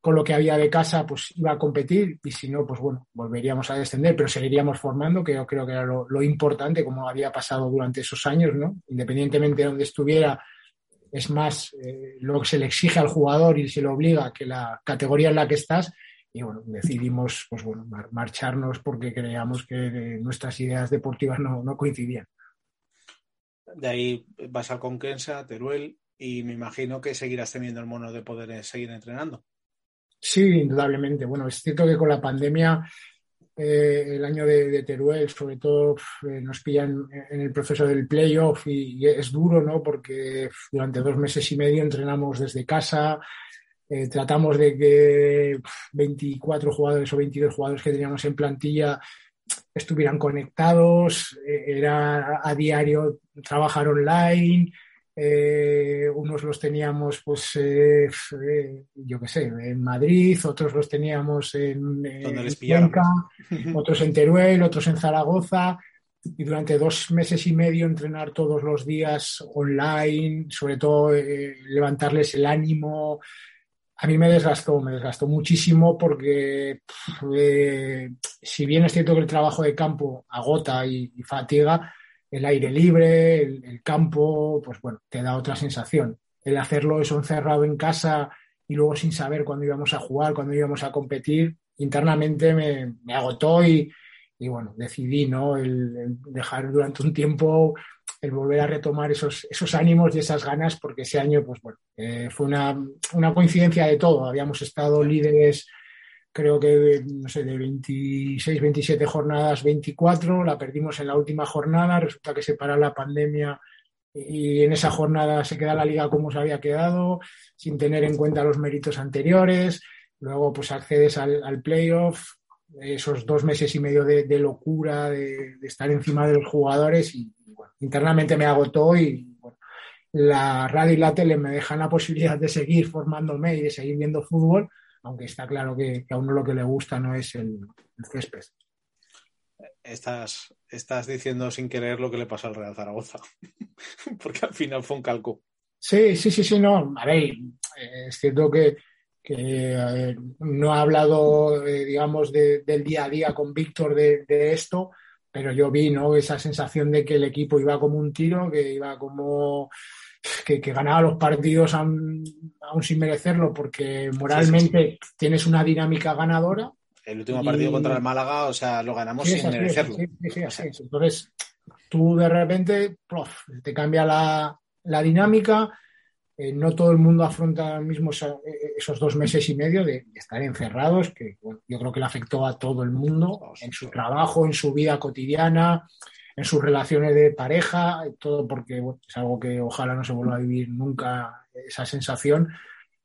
con lo que había de casa pues iba a competir y si no, pues bueno, volveríamos a descender, pero seguiríamos formando, que yo creo que era lo, importante, como había pasado durante esos años, ¿no? Independientemente de donde estuviera, es más eh, lo que se le exige al jugador y se le obliga que la categoría en la que estás. Y bueno, decidimos pues bueno, marcharnos porque creíamos que nuestras ideas deportivas no, coincidían. De ahí vas al Conquensa, Teruel, y me imagino que seguirás teniendo el mono de poder seguir entrenando. Sí, indudablemente. Bueno, es cierto que con la pandemia eh, el año de, Teruel, sobre todo, eh, nos pillan en el proceso del playoff y, es duro, ¿no? Porque durante dos meses y medio entrenamos desde casa, eh, tratamos de que 24 jugadores o 22 jugadores que teníamos en plantilla estuvieran conectados, era a diario trabajar online, eh, unos los teníamos, pues, eh, eh, yo qué sé, en Madrid, otros los teníamos en, en otros en Teruel, otros en Zaragoza, y durante dos meses y medio entrenar todos los días online, sobre todo levantarles el ánimo. A mí me desgastó, me desgastó muchísimo porque si bien es cierto que el trabajo de campo agota y fatiga, el aire libre, el, campo, pues bueno, te da otra sensación. El hacerlo eso encerrado en casa y luego sin saber cuándo íbamos a jugar, cuándo íbamos a competir, internamente me, agotó y, bueno, decidí ¿no? El, dejar durante un tiempo el volver a retomar esos, esos ánimos y esas ganas, porque ese año, pues bueno, eh, fue una, una coincidencia de todo. Habíamos estado líderes creo que, no sé, de 26, 27 jornadas, 24, la perdimos en la última jornada, resulta que se para la pandemia y en esa jornada se queda la liga como se había quedado, sin tener en cuenta los méritos anteriores, luego pues accedes al, playoff, esos dos meses y medio de, locura, de, estar encima de los jugadores y, bueno, internamente me agotó y bueno, la radio y la tele me dejan la posibilidad de seguir formándome y de seguir viendo fútbol, aunque está claro que, a uno lo que le gusta no es el, césped. Estás, estás diciendo sin querer lo que le pasó al Real Zaragoza, porque al final fue un calco. Sí, sí, sí, sí, no. A ver, es cierto que, no he hablado, eh, digamos, del día a día con Víctor de, esto, pero yo vi ¿no? esa sensación de que el equipo iba como un tiro, que iba como que, ganaba los partidos aún, sin merecerlo porque moralmente tienes una dinámica ganadora. El último partido contra el Málaga, o sea, lo ganamos sin merecerlo. Entonces, tú de repente te cambia la, dinámica. Eh, no todo el mundo afronta mismo eh, esos dos meses y medio de, estar encerrados, que yo creo que le afectó a todo el mundo oh, en su trabajo, en su vida cotidiana, en sus relaciones de pareja, todo porque es algo que ojalá no se vuelva a vivir nunca esa sensación,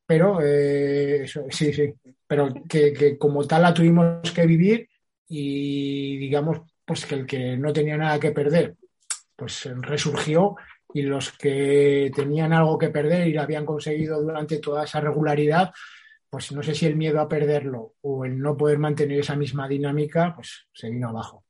pero eh, sí, sí, pero que, como tal la tuvimos que vivir y digamos pues que el que no tenía nada que perder, pues resurgió y los que tenían algo que perder y lo habían conseguido durante toda esa regularidad, pues no sé si el miedo a perderlo o el no poder mantener esa misma dinámica, pues se vino abajo.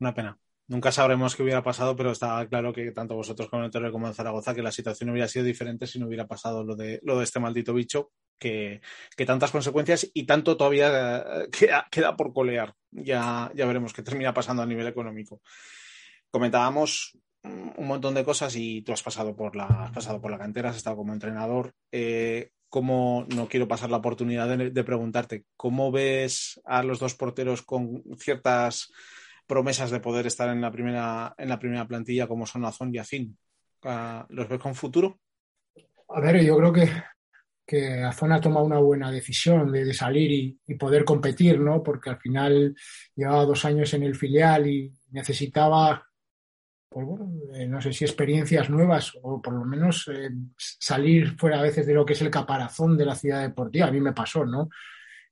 Una pena. Nunca sabremos qué hubiera pasado, pero está claro que tanto vosotros como el Torre como en Zaragoza, que la situación hubiera sido diferente si no hubiera pasado lo de, lo de este maldito bicho, que, tantas consecuencias y tanto todavía eh, queda, por colear. Ya, ya veremos qué termina pasando a nivel económico. Comentábamos un montón de cosas y tú has pasado por la, has pasado por la cantera, has estado como entrenador. Eh, ¿Cómo, no quiero pasar la oportunidad de preguntarte, ¿cómo ves a los dos porteros con ciertas promesas de poder estar en la primera, en la primera plantilla como son Azón y Azín. ¿Los ves con futuro? A ver, yo creo que, que Azón ha tomado una buena decisión de, salir y, poder competir, ¿no? Porque al final llevaba dos años en el filial y necesitaba, pues bueno, eh, no sé si experiencias nuevas o por lo menos eh, salir fuera a veces de lo que es el caparazón de la ciudad deportiva. A mí me pasó, ¿no?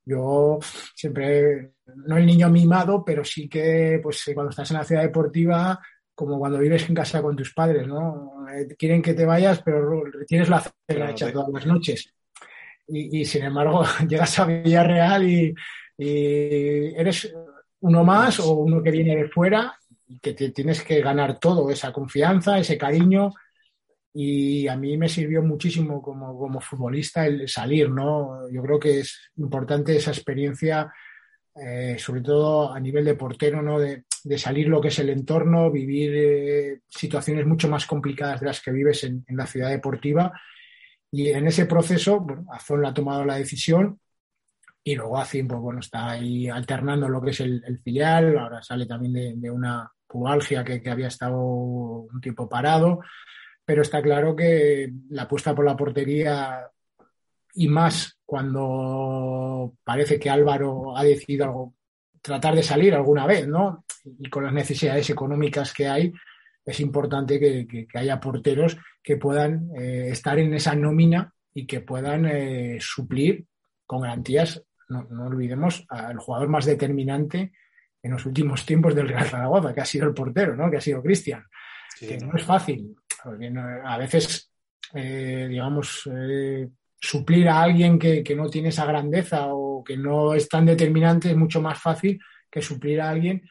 Yo siempre, no el niño mimado, pero sí que pues cuando estás en la ciudad deportiva como cuando vives en casa con tus padres, ¿no? Eh, quieren que te vayas, pero tienes la cena hecha todas las noches. Y, sin embargo, llegas a Villarreal y, y, eres uno más o uno que viene de fuera y que te tienes que ganar todo, esa confianza, ese cariño. Y a mí me sirvió muchísimo como, como futbolista el salir, ¿no? Yo creo que es importante esa experiencia eh, sobre todo a nivel de portero, ¿no? De, salir lo que es el entorno, vivir eh, situaciones mucho más complicadas de las que vives en, la ciudad deportiva. Y en ese proceso, bueno, Azón ha tomado la decisión y luego Azim, pues bueno, está ahí alternando lo que es el, filial, ahora sale también de, una pubalgia que, había estado un tiempo parado, pero está claro que la apuesta por la portería y más cuando parece que Álvaro ha decidido algo, tratar de salir alguna vez, ¿no? Y con las necesidades económicas que hay, es importante que, haya porteros que puedan eh, estar en esa nómina y que puedan eh, suplir con garantías, no, olvidemos, al jugador más determinante en los últimos tiempos del Real Zaragoza, que ha sido el portero, ¿no? Que ha sido Cristian. que no es fácil. A veces, eh, digamos, suplir a alguien que, no tiene esa grandeza o que no es tan determinante es mucho más fácil que suplir a alguien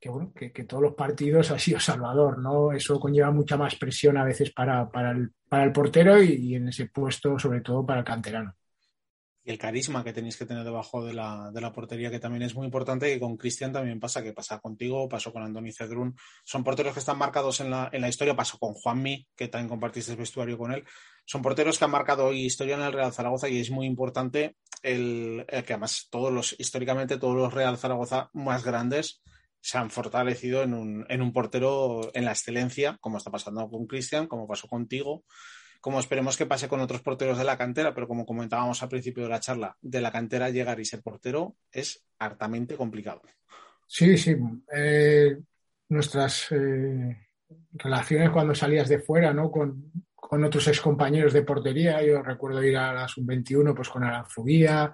que, bueno, que, todos los partidos ha sido Salvador, ¿no? Eso conlleva mucha más presión a veces para, el, para el, portero y, en ese puesto, sobre todo para el canterano y el carisma que tenéis que tener debajo de la, de la portería, que también es muy importante, y con Cristian también pasa, que pasa contigo, pasó con Andoni Cedrún, son porteros que están marcados en la, en la historia, pasó con Juanmi, que también compartiste el vestuario con él, son porteros que han marcado historia en el Real Zaragoza y es muy importante el, que además todos los, históricamente todos los Real Zaragoza más grandes se han fortalecido en un, en un portero en la excelencia, como está pasando con Cristian, como pasó contigo, como esperemos que pase con otros porteros de la cantera, pero como comentábamos al principio de la charla, de la cantera llegar y ser portero es hartamente complicado. Sí, sí. Eh, nuestras eh, relaciones cuando salías de fuera, ¿no? Con, con otros excompañeros de portería, yo recuerdo ir a la sub-21 pues con Aranzubía,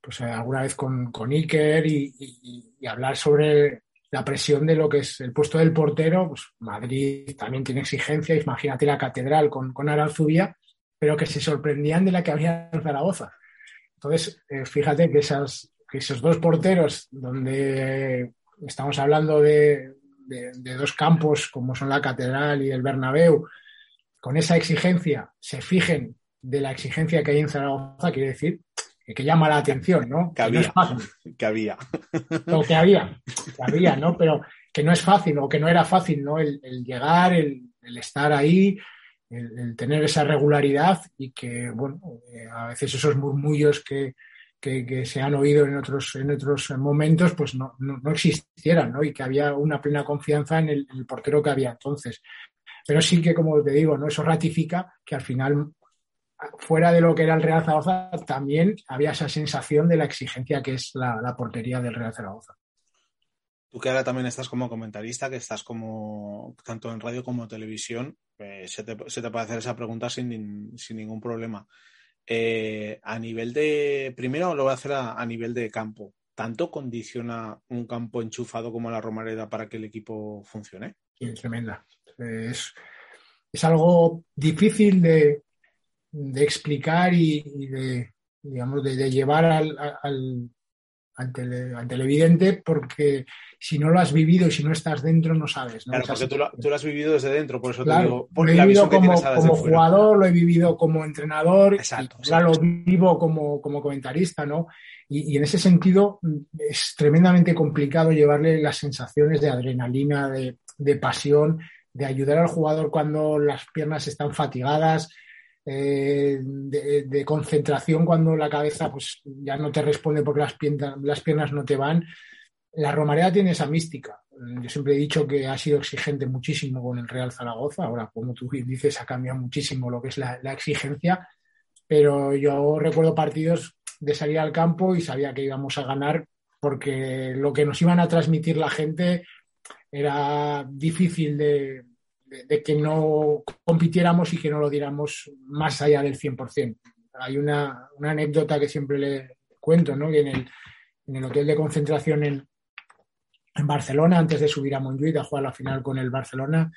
pues eh, alguna vez con, con Iker y, hablar sobre la presión de lo que es el puesto del portero, pues Madrid también tiene exigencia, imagínate la catedral con, con Aranzubía, pero que se sorprendían de la que había en Zaragoza. Entonces, eh, fíjate que, esas, que esos dos porteros, donde estamos hablando de, de, dos campos como son la catedral y el Bernabéu, con esa exigencia se fijen de la exigencia que hay en Zaragoza, quiere decir que, llama la atención, ¿no? Que, había, que había. O que había, que había, ¿no? Pero que no es fácil o que no era fácil, ¿no? El, llegar, el, estar ahí, el, tener esa regularidad y que, bueno, eh, a veces esos murmullos que, se han oído en otros, en otros momentos, pues no, no, existieran, ¿no? Y que había una plena confianza en el, portero que había entonces. Pero sí que, como te digo, ¿no? Eso ratifica que al final fuera de lo que era el Real Zaragoza, también había esa sensación de la exigencia que es la, portería del Real Zaragoza. Tú que ahora también estás como comentarista, que estás como tanto en radio como en televisión, eh, se, te, puede hacer esa pregunta sin, ningún problema. Eh, a nivel de, primero lo voy a hacer a, nivel de campo. ¿Tanto condiciona un campo enchufado como la Romareda para que el equipo funcione? Sí, tremenda. Es, es algo difícil de, de explicar y, de, digamos, de, llevar al, al, al, televidente porque si no lo has vivido y si no estás dentro no sabes. Claro, porque tú lo, has vivido desde dentro, por eso te digo. lo he vivido como, como jugador, lo he vivido como entrenador, exacto, y lo vivo como, como comentarista, ¿no? Y, y, en ese sentido es tremendamente complicado llevarle las sensaciones de adrenalina, de, de pasión, de ayudar al jugador cuando las piernas están fatigadas, eh, de, concentración cuando la cabeza pues, ya no te responde porque las piernas, las piernas no te van. La Romareda tiene esa mística. Yo siempre he dicho que ha sido exigente muchísimo con el Real Zaragoza. Ahora, como tú dices, ha cambiado muchísimo lo que es la, exigencia. Pero yo recuerdo partidos de salir al campo y sabía que íbamos a ganar porque lo que nos iban a transmitir la gente era difícil de, que no compitiéramos y que no lo diéramos más allá del 100%. Hay una, anécdota que siempre le cuento, ¿no? que en el, hotel de concentración en, Barcelona, antes de subir a Montjuic a jugar la final con el Barcelona,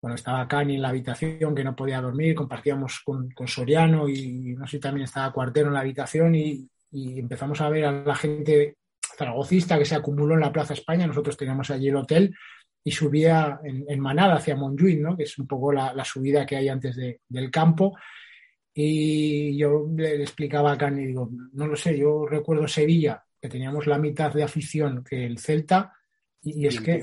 bueno, estaba Cani en la habitación que no podía dormir, compartíamos con, Soriano y no sé, también estaba Cuartero en la habitación y, empezamos a ver a la gente zaragocista que se acumuló en la Plaza España. Nosotros teníamos allí el hotel y subía en, manada hacia Montjuic, ¿no? que es un poco la, subida que hay antes del campo. Y yo le, explicaba a Cani, digo, no lo sé, yo recuerdo Sevilla, que teníamos la mitad de afición que el Celta, y, es que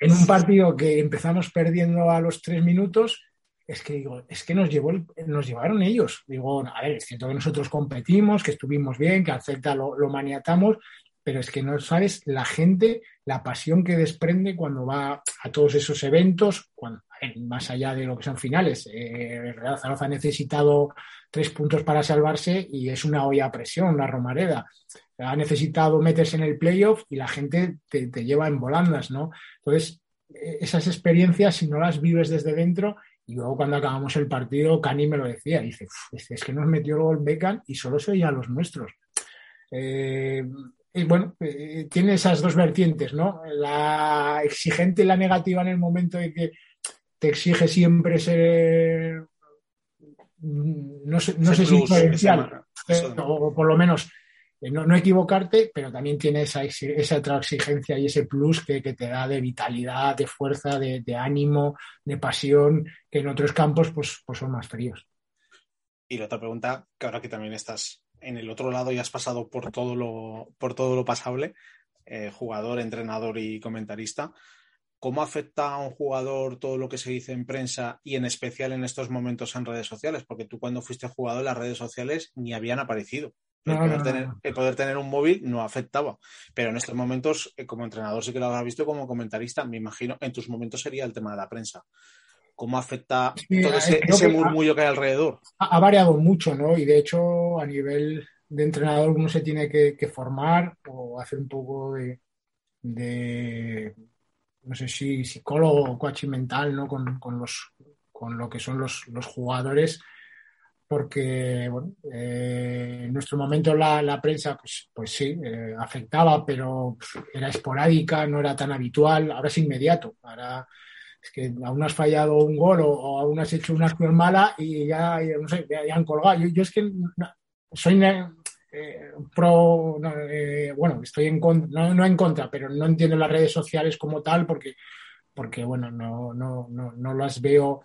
en un partido que empezamos perdiendo a los tres minutos, es que digo, es que nos, llevó nos llevaron ellos. Digo, a ver, es cierto que nosotros competimos, que estuvimos bien, que al Celta lo, maniatamos, pero es que no sabes la gente, la pasión que desprende cuando va a todos esos eventos, cuando, más allá de lo que son finales. Eh, Real Zaragoza ha necesitado tres puntos para salvarse y es una olla a presión, una romareda ha necesitado meterse en el playoff y la gente te, lleva en volandas, ¿no? Entonces, e, esas experiencias, si no las vives desde dentro, y luego cuando acabamos el partido, Cani me lo decía, dice, es que nos metió el gol Beckham y solo se oía los nuestros. Eh, y bueno, eh, tiene esas dos vertientes, ¿no? La exigente y la negativa en el momento de que te exige siempre ser, mm, no sé, no sé si diferencial, o por lo menos no, equivocarte, pero también tiene esa, esa otra exigencia y ese plus que, te da de vitalidad, de fuerza, de, ánimo, de pasión, que en otros campos pues, pues son más fríos. Y la otra pregunta, que ahora que también estás en el otro lado y has pasado por todo lo, por todo lo pasable, eh, jugador, entrenador y comentarista, ¿cómo afecta a un jugador todo lo que se dice en prensa y en especial en estos momentos en redes sociales? Porque tú cuando fuiste jugador las redes sociales ni habían aparecido. El, poder tener, un móvil no afectaba. Pero en estos momentos, eh, como entrenador, sí que lo habrás visto, como comentarista, me imagino, en tus momentos sería el tema de la prensa. ¿Cómo afecta todo ese, murmullo que hay alrededor? Ha, variado mucho, ¿no? Y de hecho, a nivel de entrenador, uno se tiene que, formar o hacer un poco de, no sé si psicólogo o coaching mental, ¿no? Con, los, con lo que son los, los jugadores porque bueno, eh, en nuestro momento la, prensa, pues, pues sí, eh, afectaba, pero era esporádica, no era tan habitual, ahora es inmediato, ahora es que aún has fallado un gol o, aún has hecho una acción mala y ya, no sé, ya, han colgado. Yo, es que soy eh, pro, bueno, estoy en no, no en contra, pero no entiendo las redes sociales como tal porque, porque bueno, no, no, no, no las veo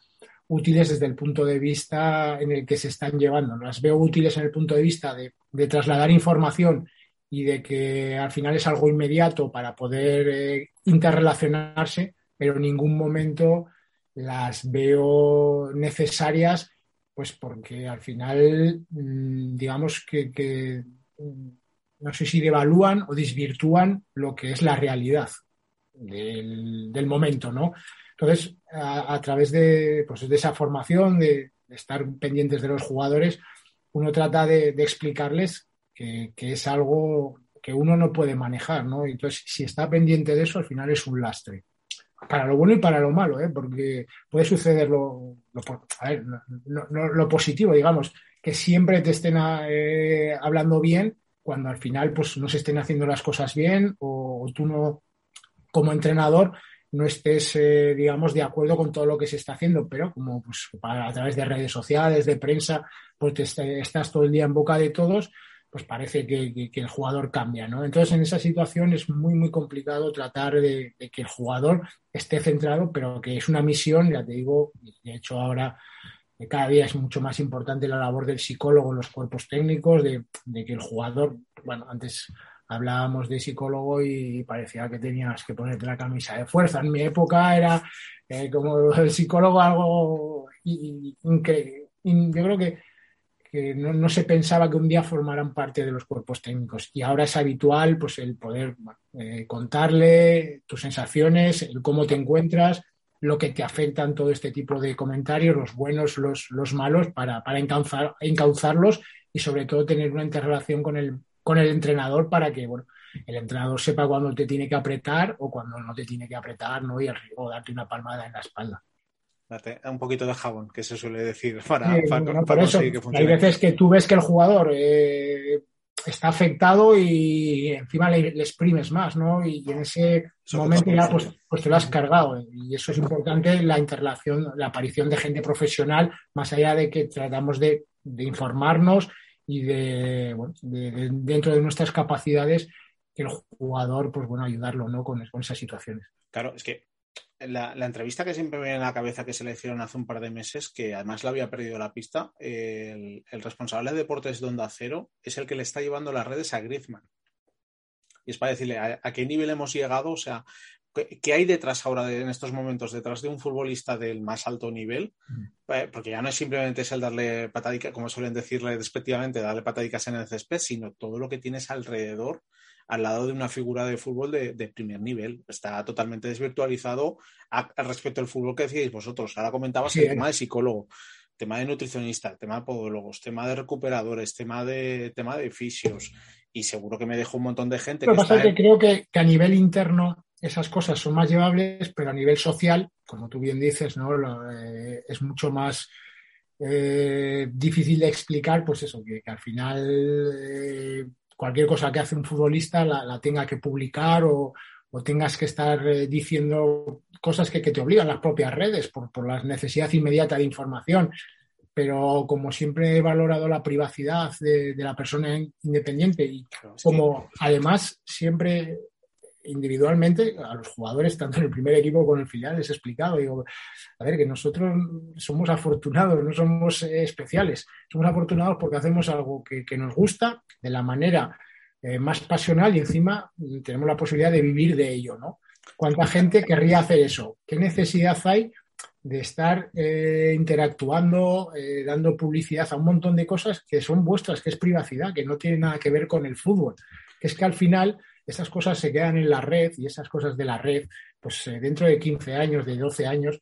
útiles desde el punto de vista en el que se están llevando. Las veo útiles en el punto de vista de, trasladar información y de que al final es algo inmediato para poder eh, interrelacionarse, pero en ningún momento las veo necesarias, pues porque al final, mm, digamos que, mm, no sé si devalúan o desvirtúan lo que es la realidad del, momento, ¿no? Entonces, a, través de, pues, de, esa formación, de, estar pendientes de los jugadores, uno trata de, explicarles que, es algo que uno no puede manejar, ¿no? Entonces, si está pendiente de eso, al final es un lastre. Para lo bueno y para lo malo, ¿eh? Porque puede suceder lo, lo, positivo, digamos, que siempre te estén eh, hablando bien cuando al final pues no se estén haciendo las cosas bien o tú no, como entrenador, no estés, eh, digamos, de acuerdo con todo lo que se está haciendo, pero como pues, a través de redes sociales, de prensa, pues estás todo el día en boca de todos, pues parece que, el jugador cambia, ¿no? Entonces, en esa situación es muy, muy complicado tratar de, que el jugador esté centrado, pero que es una misión, ya te digo, de hecho ahora cada día es mucho más importante la labor del psicólogo en los cuerpos técnicos, de, de que el jugador, bueno, antes hablábamos de psicólogo y parecía que tenías que ponerte la camisa de fuerza. En mi época era eh, como el psicólogo algo increíble. Yo creo que, no, se pensaba que un día formaran parte de los cuerpos técnicos y ahora es habitual pues el poder eh, contarle tus sensaciones, el cómo te encuentras, lo que te afectan todo este tipo de comentarios, los buenos, los, los malos, para, para encauzar, encauzarlos y sobre todo tener una interrelación con el, con el entrenador para que, bueno, el entrenador sepa cuándo te tiene que apretar o cuando no te tiene que apretar, ¿no? Y o darte una palmada en la espalda. Date un poquito de jabón, que se suele decir para, para, conseguir que funcione. Hay veces que tú ves que el jugador eh, está afectado y encima le, exprimes más, ¿no? Y, en ese momento ya pues, pues, te lo has cargado. Y eso es importante, la interrelación, la aparición de gente profesional, más allá de que tratamos de, informarnos y de, dentro de nuestras capacidades, que el jugador, pues bueno, ayudarlo, ¿no? Con, con esas situaciones. Claro, es que la, entrevista que siempre me viene a la cabeza que se le hicieron hace un par de meses, que además la había perdido la pista, el, responsable de deportes de Onda Cero es el que le está llevando las redes a Griezmann. Y es para decirle a, qué nivel hemos llegado, o sea, ¿qué, hay detrás ahora en estos momentos, detrás de un futbolista del más alto nivel? Mm. Eh, porque ya no es simplemente el darle patadicas, como suelen decirle despectivamente, darle patadicas en el césped, sino todo lo que tienes alrededor al lado de una figura de fútbol de, primer nivel. Está totalmente desvirtualizado al respecto del fútbol que decíais vosotros. Ahora comentabas el tema de psicólogo, tema de nutricionista, tema de podólogos, tema de recuperadores, tema de, tema de fisios. Y seguro que me dejo un montón de gente. Lo que, pasa es que creo que, a nivel interno esas cosas son más llevables, pero a nivel social, como tú bien dices, ¿no? Eh, es mucho más eh, difícil de explicar, pues eso, que, al final eh, cualquier cosa que hace un futbolista la, tenga que publicar o, tengas que estar eh, diciendo cosas que, te obligan las propias redes por, la necesidad inmediata de información. Pero como siempre he valorado la privacidad de, la persona independiente y como además siempre individualmente a los jugadores, tanto en el primer equipo como en el filial, les he explicado, digo, a ver, que nosotros somos afortunados, no somos eh, especiales, somos afortunados porque hacemos algo que, nos gusta de la manera eh, más pasional y encima tenemos la posibilidad de vivir de ello, ¿no? ¿Cuánta gente querría hacer eso? ¿Qué necesidad hay de estar eh, interactuando, dando publicidad a un montón de cosas que son vuestras, que es privacidad, que no tiene nada que ver con el fútbol? Es que al final esas cosas se quedan en la red y esas cosas de la red, pues dentro de 15 años, de 12 años,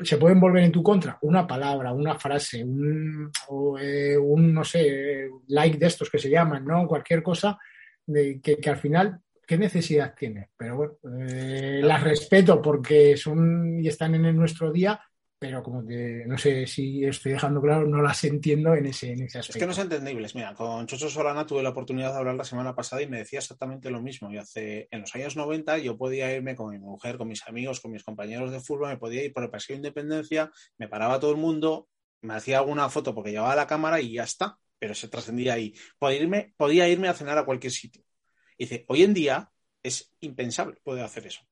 se pueden volver en tu contra una palabra, una frase, un, eh, un no sé, like de estos que se llaman, ¿no? Cualquier cosa de, que, al final, ¿qué necesidad tiene? Pero bueno, eh, las respeto porque son y están en nuestro día, pero como que no sé si estoy dejando claro, no las entiendo en ese, en ese aspecto. Es que no son entendibles. Mira, con Chocho Solana tuve la oportunidad de hablar la semana pasada y me decía exactamente lo mismo. Y hace, en los años 90 yo podía irme con mi mujer, con mis amigos, con mis compañeros de fútbol, me podía ir por el Paseo de Independencia, me paraba todo el mundo, me hacía alguna foto porque llevaba la cámara y ya está. Pero se trascendía ahí. Podía irme, podía irme a cenar a cualquier sitio. Y dice, hoy en día es impensable poder hacer eso.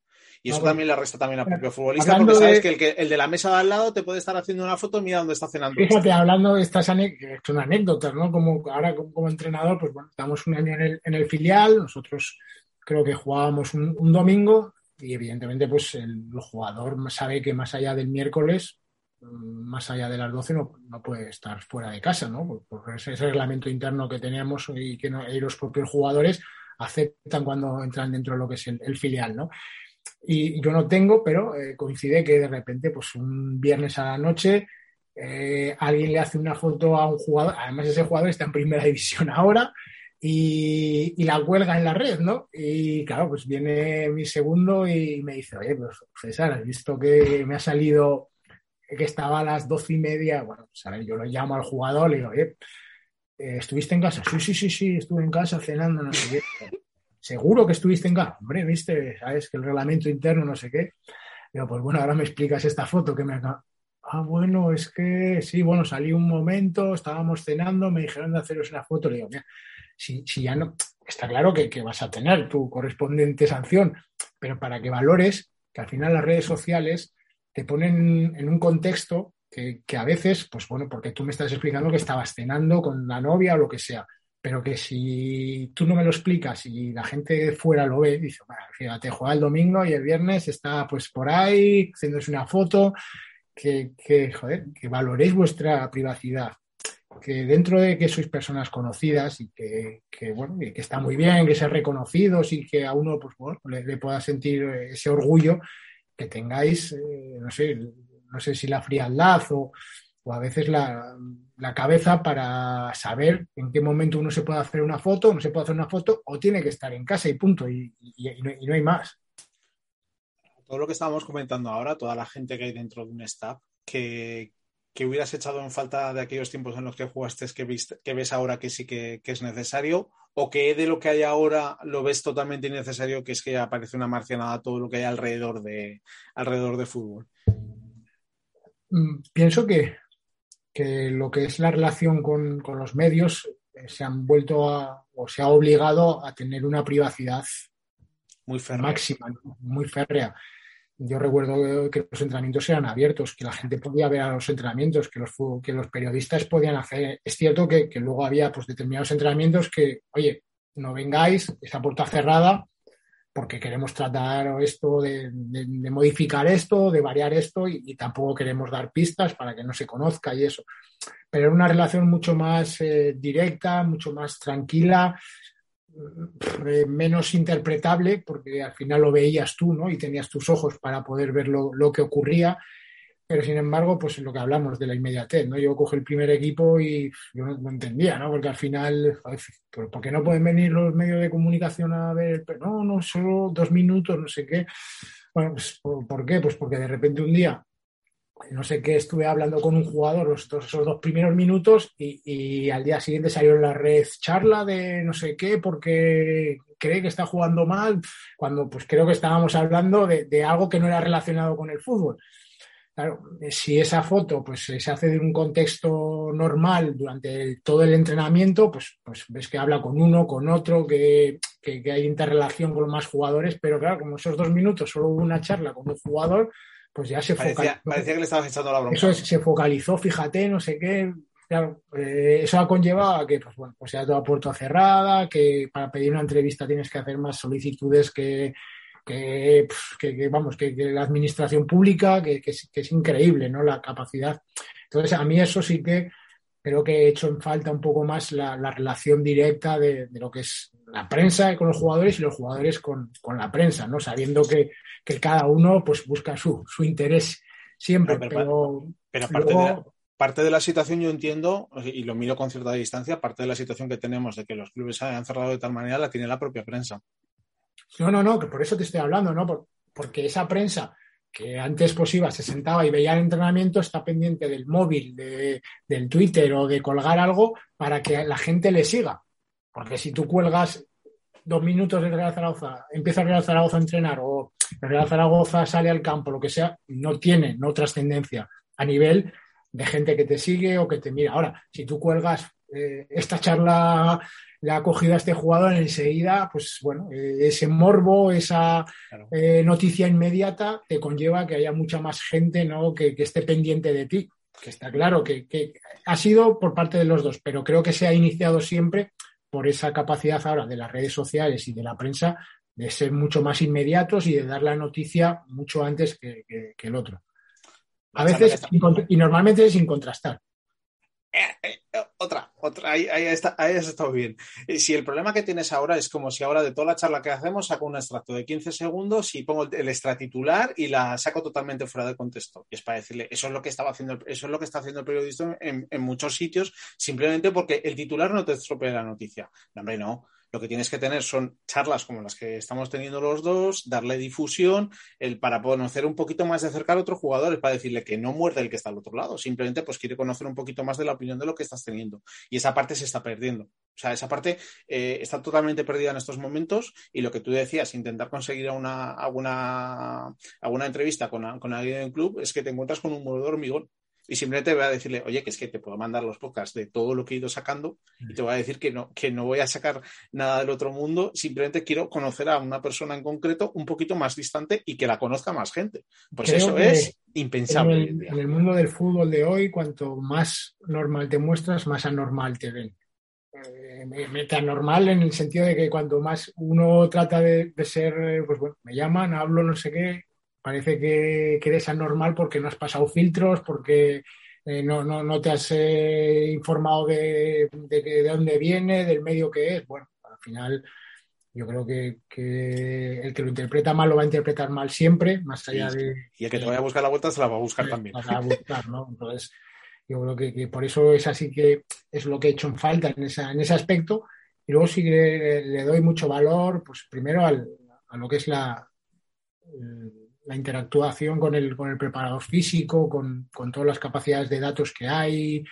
Y eso también le resta también al propio futbolista, porque sabes que, el que el de la mesa de al lado te puede estar haciendo una foto y mira dónde está cenando. Fíjate, hablando de estas anécdotas, ¿no? Como ahora como, entrenador, pues bueno, estamos un año en el, en el filial, nosotros creo que jugábamos un, domingo y evidentemente pues el, jugador sabe que más allá del miércoles mm, más allá de las 12 no, no puede estar fuera de casa, ¿no? Por, ese, reglamento interno que teníamos y que los propios jugadores aceptan cuando entran dentro de lo que es el filial, ¿no? Y yo no tengo, pero eh, coincide que de repente, pues un viernes a la noche, eh, alguien le hace una foto a un jugador, además ese jugador está en primera división ahora, y, la cuelga en la red, ¿no? Y claro, pues viene mi segundo y me dice, oye, pues César, has visto que me ha salido que estaba a las doce y media, bueno, pues, yo lo llamo al jugador, le digo, oye, eh, ¿estuviste en casa? Sí, sí, sí, sí, estuve en casa cenando, no sé qué seguro que estuviste en casa. Hombre, viste, sabes que el reglamento interno, no sé qué. Digo, pues bueno, ahora me explicas esta foto que me acaba. Ah, bueno, es que sí, bueno, salí un momento, estábamos cenando, me dijeron de haceros una foto. Le digo, mira, si, ya no, está claro que, vas a tener tu correspondiente sanción, pero para que valores que al final las redes sociales te ponen en un contexto que, que, a veces, pues bueno, porque tú me estás explicando que estabas cenando con la novia o lo que sea, pero que si tú no me lo explicas y la gente fuera lo ve, dice, bueno, fíjate, juega el domingo y el viernes está pues por ahí haciéndose una foto, que, que, joder, que valoréis vuestra privacidad, que dentro de que sois personas conocidas y que, bueno, que está muy bien, que sean reconocidos y que a uno pues, bueno, le, pueda sentir ese orgullo, que tengáis, eh, no sé, no sé si la frialdad o o a veces la, cabeza para saber en qué momento uno se puede hacer una foto, no se puede hacer una foto, o tiene que estar en casa y punto, y, no, hay más. Todo lo que estábamos comentando ahora, toda la gente que hay dentro de un staff, que, hubieras echado en falta de aquellos tiempos en los que jugaste, que, que ves ahora que sí que, es necesario, o que de lo que hay ahora lo ves totalmente innecesario, que es que aparece una marcianada todo lo que hay alrededor de, alrededor de fútbol. Mm, pienso que, que lo que es la relación con, los medios eh, se han vuelto a, o se ha obligado a tener una privacidad muy máxima, muy férrea. Yo recuerdo que los entrenamientos eran abiertos, que la gente podía ver a los entrenamientos, que los, que los periodistas podían hacer. Es cierto que, que luego había pues, determinados entrenamientos que, oye, no vengáis, esa puerta cerrada, porque queremos tratar esto de, modificar esto, de variar esto y, tampoco queremos dar pistas para que no se conozca y eso. Pero era una relación mucho más eh, directa, mucho más tranquila, eh, menos interpretable, porque al final lo veías tú ¿no? y tenías tus ojos para poder ver lo que ocurría pero sin embargo, pues lo que hablamos de la inmediatez, ¿no? Yo cojo el primer equipo y yo no, entendía, ¿no? Porque al final, ¿por qué no pueden venir los medios de comunicación a ver? no, no, solo dos minutos, no sé qué. Bueno, pues ¿por, qué? Pues porque de repente un día, no sé qué, estuve hablando con un jugador los esos dos primeros minutos y, al día siguiente salió en la red charla de no sé qué porque cree que está jugando mal, cuando pues creo que estábamos hablando de algo que no era relacionado con el fútbol. Claro, si esa foto pues, se hace de un contexto normal durante todo el entrenamiento, pues, pues ves que habla con uno, con otro, que, hay interrelación con más jugadores, pero claro, como esos dos minutos solo hubo una charla con un jugador, pues ya se focalizó. Parecía que le estabas echando la bronca. Eso se focalizó, fíjate, no sé qué. Claro, eh, eso ha conllevado a que pues, bueno, pues sea toda puerta cerrada, que para pedir una entrevista tienes que hacer más solicitudes que, que, vamos, que, la administración pública, que, es, increíble, ¿no? La capacidad. Entonces, a mí eso sí que creo que he hecho en falta un poco más la, relación directa de, lo que es la prensa con los jugadores y los jugadores con, la prensa, ¿no? Sabiendo que, cada uno pues busca su, interés siempre, pero, parte de la situación yo entiendo, y lo miro con cierta distancia, parte de la situación que tenemos de que los clubes hayan cerrado de tal manera la tiene la propia prensa. No, no, no, que por eso te estoy hablando, ¿no? porque esa prensa que antes pues iba, se sentaba y veía el entrenamiento, está pendiente del móvil, del Twitter o de colgar algo para que la gente le siga. Porque si tú cuelgas dos minutos de Real Zaragoza, empieza Real Zaragoza a entrenar o Real Zaragoza sale al campo, lo que sea, no tiene no trascendencia a nivel de gente que te sigue o que te mira. Ahora, si tú cuelgas eh, esta charla le ha cogido a este jugador enseguida, pues bueno, eh, ese morbo, esa eh, noticia inmediata te conlleva que haya mucha más gente ¿no? que, esté pendiente de ti. Que está claro que, ha sido por parte de los dos, pero creo que se ha iniciado siempre por esa capacidad ahora de las redes sociales y de la prensa de ser mucho más inmediatos y de dar la noticia mucho antes que, el otro. A veces, y normalmente sin contrastar. Eh, otra, otra, ahí, ahí, está, ahí has estado bien. Si el problema que tienes ahora es como si ahora de toda la charla que hacemos saco un extracto de 15 segundos y pongo el extratitular y la saco totalmente fuera de contexto. Y es para decirle, eso es lo que estaba haciendo, eso es lo que está haciendo el periodista en, en muchos sitios, simplemente porque el titular no te estropea la noticia. No, hombre, no. Lo que tienes que tener son charlas como las que estamos teniendo los dos, darle difusión, el, para conocer un poquito más de cerca al otro jugador, para decirle que no muerde el que está al otro lado, simplemente pues quiere conocer un poquito más de la opinión de lo que estás teniendo. Y esa parte se está perdiendo. O sea, esa parte eh, está totalmente perdida en estos momentos y lo que tú decías, intentar conseguir una, alguna, alguna entrevista con, con alguien del club, es que te encuentras con un modo de hormigón y simplemente voy a decirle, oye, que es que te puedo mandar los podcasts de todo lo que he ido sacando y te voy a decir que no, que no voy a sacar nada del otro mundo, simplemente quiero conocer a una persona en concreto un poquito más distante y que la conozca más gente. Pues eso es impensable. En el, mundo del fútbol de hoy, cuanto más normal te muestras, más anormal te ven. Eh, anormal en el sentido de que cuanto más uno trata de, de ser, eh, pues bueno, me llaman, hablo, no sé qué, Parece que, eres anormal porque no has pasado filtros, porque eh, no, te has eh, informado de, de, dónde viene, del medio que es. Bueno, al final yo creo que, el que lo interpreta mal lo va a interpretar mal siempre, más allá de... Y el que te vaya a buscar la vuelta se la va a buscar también. a buscar, ¿no? Entonces, Yo creo que, por eso es así que es lo que he hecho en falta en, en ese aspecto. Y luego sí que le, doy mucho valor, pues primero al, a lo que es la, la interactuación con el, con el preparador físico, con, con, todas las capacidades de datos que hay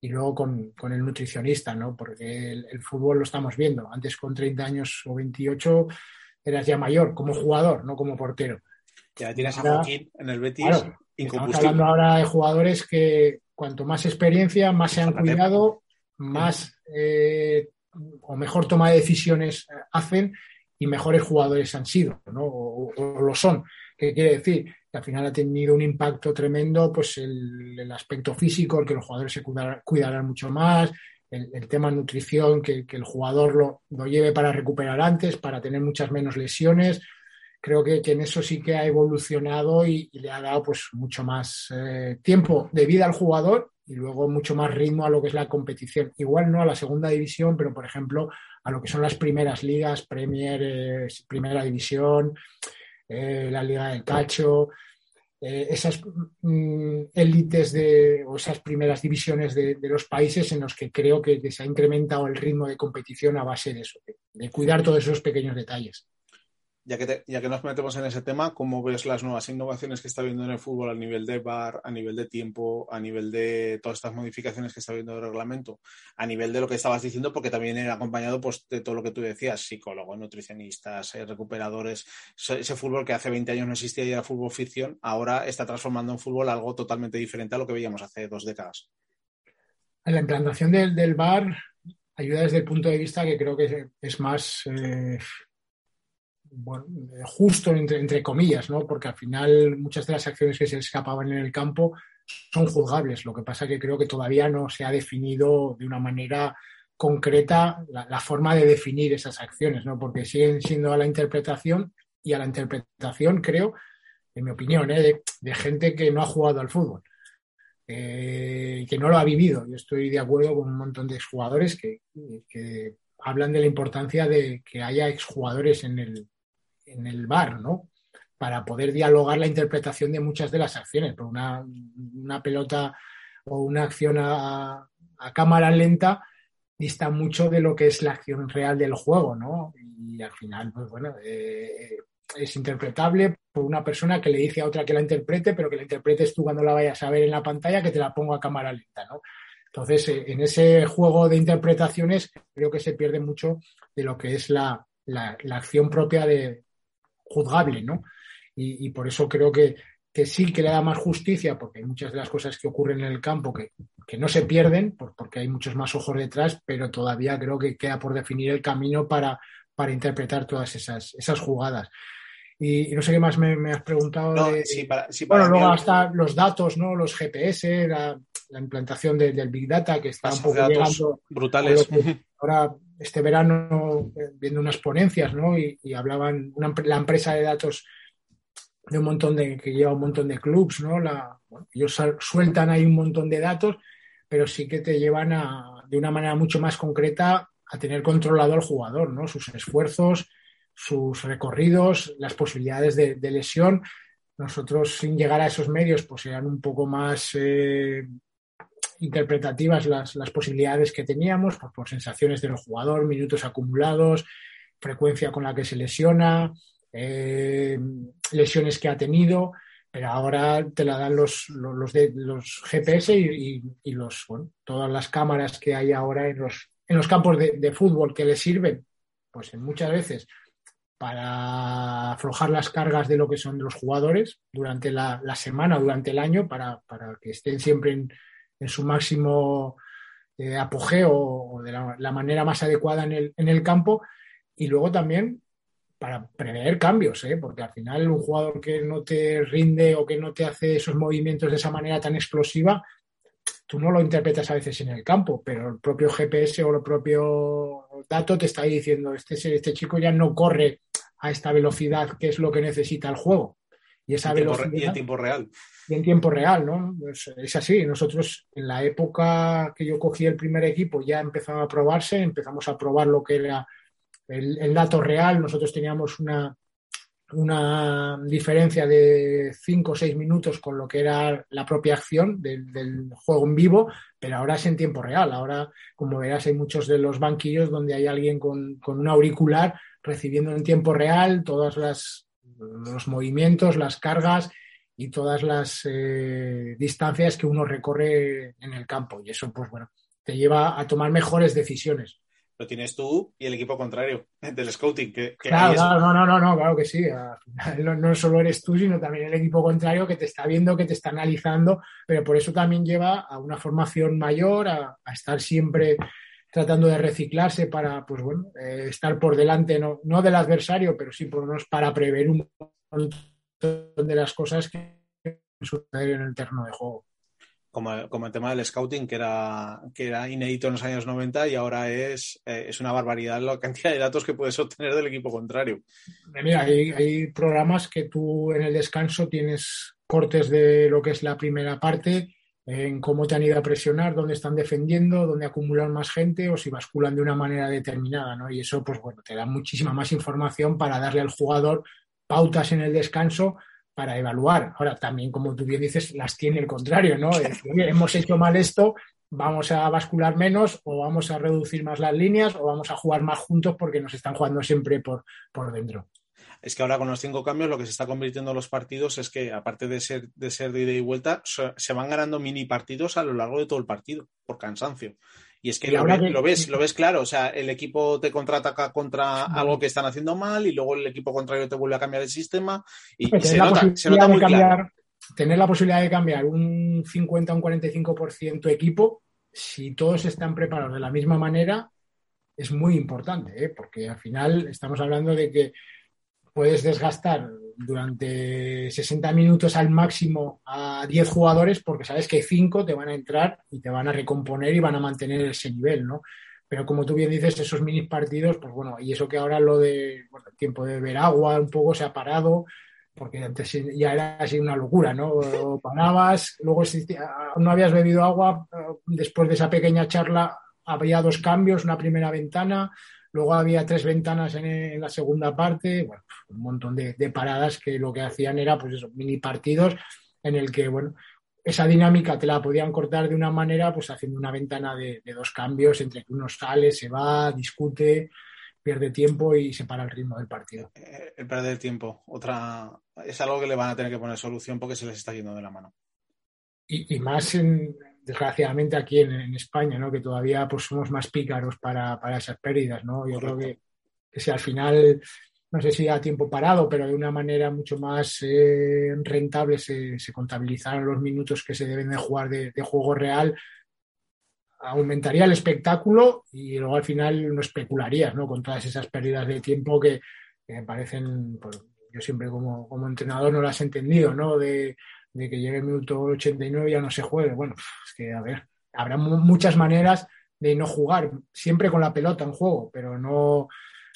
y luego con, con el nutricionista, ¿no? Porque el, fútbol lo estamos viendo. Antes con 30 años o 28 eras ya mayor como jugador, no como portero. Ya tienes a Joaquín en el Betis. estamos hablando ahora de jugadores que cuanto más experiencia, más se han cuidado, más eh, o mejor toma de decisiones hacen y mejores jugadores han sido, ¿no? o lo son. ¿Qué quiere decir? Que al final ha tenido un impacto tremendo pues el, aspecto físico, el que los jugadores se cuidarán mucho más, el, tema nutrición, que, el jugador lo, lo, lleve para recuperar antes, para tener muchas menos lesiones. Creo que, en eso sí que ha evolucionado y, le ha dado pues mucho más eh, tiempo de vida al jugador y luego mucho más ritmo a lo que es la competición. Igual no a la segunda división, pero por ejemplo a lo que son las primeras ligas, Premier, eh, Primera División, eh, la Liga del Cacho, eh, esas mm, élites de, o esas primeras divisiones de, los países en los que creo que, se ha incrementado el ritmo de competición a base de eso, de cuidar todos esos pequeños detalles ya que, ya que nos metemos en ese tema, ¿cómo ves las nuevas innovaciones que está habiendo en el fútbol a nivel de bar, a nivel de tiempo, a nivel de todas estas modificaciones que está habiendo del reglamento, a nivel de lo que estabas diciendo, porque también era acompañado pues, de todo lo que tú decías, psicólogos, nutricionistas, eh, recuperadores, ese fútbol que hace 20 años no existía y era fútbol ficción, ahora está transformando en fútbol algo totalmente diferente a lo que veíamos hace dos décadas. La implantación del, del bar ayuda desde el punto de vista que creo que es más... Eh, bueno, justo entre, comillas, ¿no? Porque al final muchas de las acciones que se escapaban en el campo son juzgables. Lo que pasa que creo que todavía no se ha definido de una manera concreta la, forma de definir esas acciones, ¿no? Porque siguen siendo a la interpretación y a la interpretación, creo, en mi opinión, ¿eh? de, gente que no ha jugado al fútbol, eh, que no lo ha vivido. Yo estoy de acuerdo con un montón de exjugadores que, que hablan de la importancia de que haya exjugadores en el, en el bar, ¿no? Para poder dialogar la interpretación de muchas de las acciones. Por una, pelota o una acción a, cámara lenta dista mucho de lo que es la acción real del juego, ¿no? Y al final, pues bueno, eh, es interpretable por una persona que le dice a otra que la interprete, pero que la interpretes tú cuando la vayas a ver en la pantalla, que te la pongo a cámara lenta, ¿no? Entonces, eh, en ese juego de interpretaciones creo que se pierde mucho de lo que es la acción propia de, juzgable, ¿no? Y, por eso creo que, sí que le da más justicia, porque hay muchas de las cosas que ocurren en el campo que, no se pierden, porque hay muchos más ojos detrás, pero todavía creo que queda por definir el camino para, para interpretar todas esas, esas jugadas. Y, no sé qué más me, has preguntado. bueno, luego hasta los datos, ¿no? Los GPS, la, implantación del Big Data, que está un poco llegando. Brutales. Ahora este verano eh, viendo unas ponencias, ¿no? Y, hablaban la empresa de datos de un montón de que lleva un montón de clubs, ¿no? La, ellos sueltan ahí un montón de datos, pero sí que te llevan a, de una manera mucho más concreta a tener controlado al jugador, ¿no? Sus esfuerzos, sus recorridos, las posibilidades de, lesión. Nosotros, sin llegar a esos medios, pues eran un poco más eh, interpretativas las, posibilidades que teníamos por, sensaciones del jugador, minutos acumulados, frecuencia con la que se lesiona, eh, lesiones que ha tenido, pero ahora te la dan los, los, los GPS y, los, todas las cámaras que hay ahora en los, en los campos de, fútbol que le sirven, pues muchas veces para aflojar las cargas de lo que son los jugadores durante la, la semana, durante el año, para, para que estén siempre en, en su máximo eh, apogeo o de la, manera más adecuada en el, en el, campo y luego también para prever cambios, ¿eh? porque al final un jugador que no te rinde o que no te hace esos movimientos de esa manera tan explosiva, tú no lo interpretas a veces en el campo, pero el propio GPS o el propio dato te está diciendo, este, este chico ya no corre a esta velocidad que es lo que necesita el juego. Y esa velocidad... Y en tiempo real y en tiempo real, ¿no? Pues es así. Nosotros, en la época que yo cogí el primer equipo, ya empezaba a probarse, empezamos a probar lo que era el, dato real. Nosotros teníamos una, una diferencia de 5 o 6 minutos con lo que era la propia acción del, del, juego en vivo, pero ahora es en tiempo real. Ahora, como verás, hay muchos de los banquillos donde hay alguien con, con un auricular recibiendo en tiempo real todos los movimientos, las cargas y todas las eh, distancias que uno recorre en el campo. Y eso, pues bueno, te lleva a tomar mejores decisiones lo tienes tú y el equipo contrario del scouting. Que, que claro, claro, no, no, no, no, claro que sí. No, no, solo eres tú, sino también el equipo contrario que te está viendo, que te está analizando, pero por eso también lleva a una formación mayor, a, a estar siempre tratando de reciclarse para, pues bueno, eh, estar por delante, no, no del adversario, pero sí por lo menos para prever un montón de las cosas que suceden en el terreno de juego como, como, el tema del scouting, que era, que era inédito en los años 90 y ahora es, eh, es una barbaridad la cantidad de datos que puedes obtener del equipo contrario. Mira, hay, hay, programas que tú en el descanso tienes cortes de lo que es la primera parte, en cómo te han ido a presionar, dónde están defendiendo, dónde acumulan más gente o si basculan de una manera determinada, ¿no? Y eso, pues bueno, te da muchísima más información para darle al jugador pautas en el descanso para evaluar. Ahora, también, como tú bien dices, las tiene el contrario, ¿no? Es decir, hemos hecho mal esto, vamos a bascular menos o vamos a reducir más las líneas o vamos a jugar más juntos porque nos están jugando siempre por, por dentro. Es que ahora con los cinco cambios lo que se está convirtiendo en los partidos es que, aparte de ser de, ser de ida y vuelta, se van ganando mini partidos a lo largo de todo el partido, por cansancio. Y es que, y lo, ves, que, lo, ves, lo ves claro, o sea, el equipo te contraataca contra algo que están haciendo mal y luego el equipo contrario te vuelve a cambiar el sistema y, y se, nota, se, nota, muy cambiar, claro. Tener la posibilidad de cambiar un 50 o un 45% equipo, si todos están preparados de la misma manera, es muy importante, ¿eh? porque al final estamos hablando de que puedes desgastar durante 60 minutos al máximo a 10 jugadores porque sabes que 5 te van a entrar y te van a recomponer y van a mantener ese nivel, ¿no? Pero como tú bien dices, esos mini partidos, pues bueno, y eso que ahora lo de bueno, el tiempo de beber agua un poco se ha parado, porque antes ya era así una locura, ¿no? O parabas, luego no habías bebido agua, después de esa pequeña charla había dos cambios, una primera ventana, Luego había tres ventanas en, en la segunda parte, bueno, un montón de, de, paradas que lo que hacían era, pues eso, mini partidos en el que, bueno, esa dinámica te la podían cortar de una manera, pues haciendo una ventana de, de dos cambios entre que uno sale, se va, discute, pierde tiempo y se para el ritmo del partido. Eh, el perder tiempo, otra, es algo que le van a tener que poner solución porque se les está yendo de la mano. Y, y más en, desgraciadamente aquí en, España, ¿no? que todavía pues, somos más pícaros para, para esas pérdidas. ¿no? Yo creo que, que, si al final, no sé si a tiempo parado, pero de una manera mucho más eh, rentable se, se, contabilizaran los minutos que se deben de jugar de, juego real, aumentaría el espectáculo y luego al final no especularías ¿no? con todas esas pérdidas de tiempo que, que me parecen, pues, yo siempre como, como entrenador no las he entendido, ¿no? De, de que llegue el minuto 89 y ya no se juegue. Bueno, es que, a ver, habrá muchas maneras de no jugar, siempre con la pelota en juego, pero no,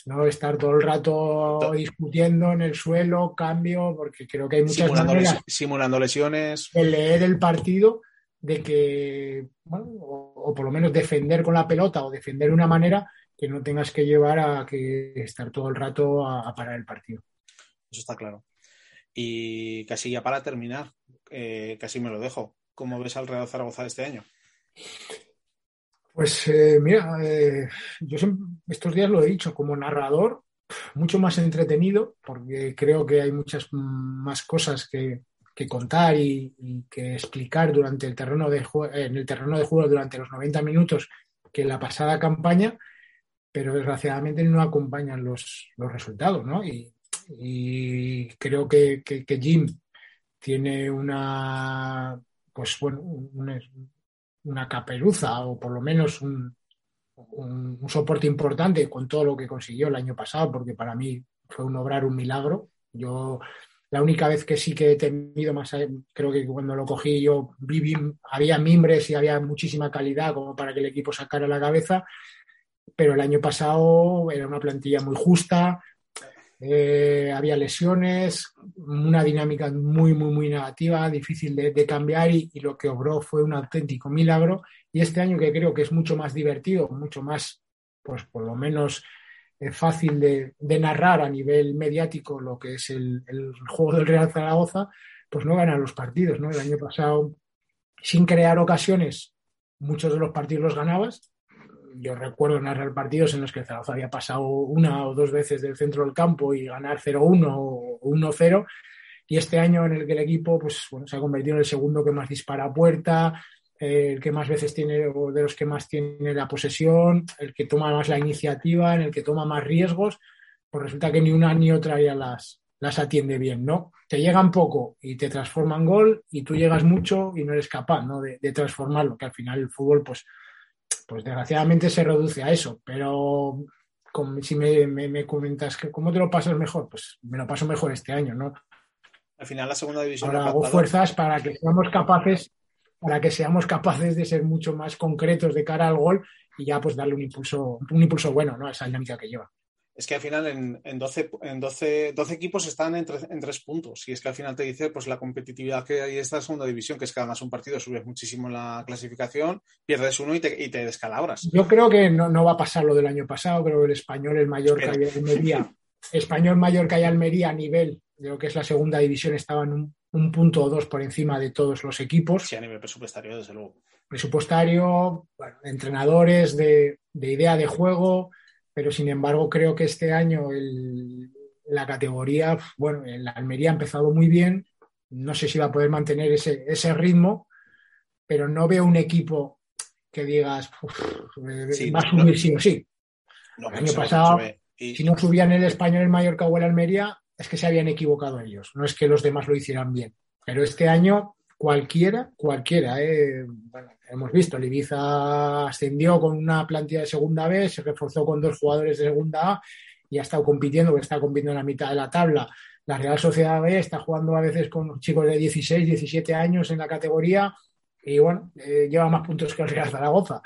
no estar todo el rato discutiendo en el suelo, cambio, porque creo que hay muchas simulando maneras simulando lesiones. de leer el partido, de que, bueno, o, o, por lo menos defender con la pelota o defender de una manera que no tengas que llevar a que estar todo el rato a, a parar el partido. Eso está claro. Y casi ya para terminar, eh, casi me lo dejo. ¿Cómo ves al Real Zaragoza de este año? Pues eh, mira, eh, yo estos días lo he dicho, como narrador, mucho más entretenido, porque creo que hay muchas más cosas que, que contar y, que explicar durante el terreno de en el terreno de juego durante los 90 minutos que la pasada campaña, pero desgraciadamente no acompañan los, los resultados, ¿no? Y, y creo que, que, Jim tiene una, pues bueno, una, una caperuza o por lo menos un, un, soporte importante con todo lo que consiguió el año pasado, porque para mí fue un obrar un milagro. Yo la única vez que sí que he temido más, creo que cuando lo cogí yo vi, había mimbres y había muchísima calidad como para que el equipo sacara la cabeza, pero el año pasado era una plantilla muy justa, eh, había lesiones, una dinámica muy, muy, muy negativa, difícil de, cambiar y, y, lo que obró fue un auténtico milagro. Y este año que creo que es mucho más divertido, mucho más, pues por lo menos fácil de, narrar a nivel mediático lo que es el, juego del Real Zaragoza, pues no ganan los partidos, ¿no? El año pasado, sin crear ocasiones, muchos de los partidos los ganabas. Yo recuerdo narrar partidos en los que el Zaragoza había pasado una o dos veces del centro del campo y ganar 0-1 o 1-0. Y este año en el que el equipo pues, bueno, se ha convertido en el segundo que más dispara a puerta, el que más veces tiene o de los que más tiene la posesión, el que toma más la iniciativa, en el que toma más riesgos, pues resulta que ni una ni otra ya las, las atiende bien, ¿no? Te llegan poco y te transforman gol y tú llegas mucho y no eres capaz, ¿no? De, transformarlo, que al final el fútbol, pues, pues desgraciadamente se reduce a eso, pero si me, me, comentas que cómo te lo pasas mejor, pues me lo paso mejor este año, ¿no? Al final la segunda división... Ahora hago fuerzas para que seamos capaces para que seamos capaces de ser mucho más concretos de cara al gol y ya pues darle un impulso, un impulso bueno ¿no? a esa dinámica que lleva. Es que al final en, en, 12, en 12, 12 equipos están en, en, tres puntos y es que al final te dice pues la competitividad que hay en esta segunda división, que es que además un partido subes muchísimo la clasificación, pierdes uno y te, y te descalabras. Yo creo que no, no, va a pasar lo del año pasado, creo que el español, el mayor que hay Almería, español mayor que hay Almería a nivel de lo que es la segunda división estaba en un un punto o dos por encima de todos los equipos. Sí, a nivel presupuestario, desde luego. Presupuestario, entrenadores de, idea de juego, pero sin embargo creo que este año la categoría, bueno, la Almería ha empezado muy bien, no sé si va a poder mantener ese, ese ritmo, pero no veo un equipo que digas, va a subir sí o sí. el año pasado, si no subían el español, el Mallorca o el Almería, es que se habían equivocado ellos, no es que los demás lo hicieran bien. Pero este año cualquiera, cualquiera, ¿eh? hemos visto, el Ibiza ascendió con una plantilla de segunda B, se reforzó con dos jugadores de segunda A y ha estado compitiendo, está compitiendo en la mitad de la tabla. La Real Sociedad B está jugando a veces con chicos de 16, 17 años en la categoría y bueno, eh, lleva más puntos que el Real Zaragoza.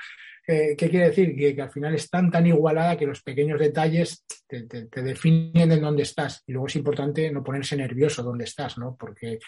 ¿Qué quiere decir? Que, al final es tan, tan igualada que los pequeños detalles te, definen en dónde estás. Y luego es importante no ponerse nervioso dónde estás, ¿no? Porque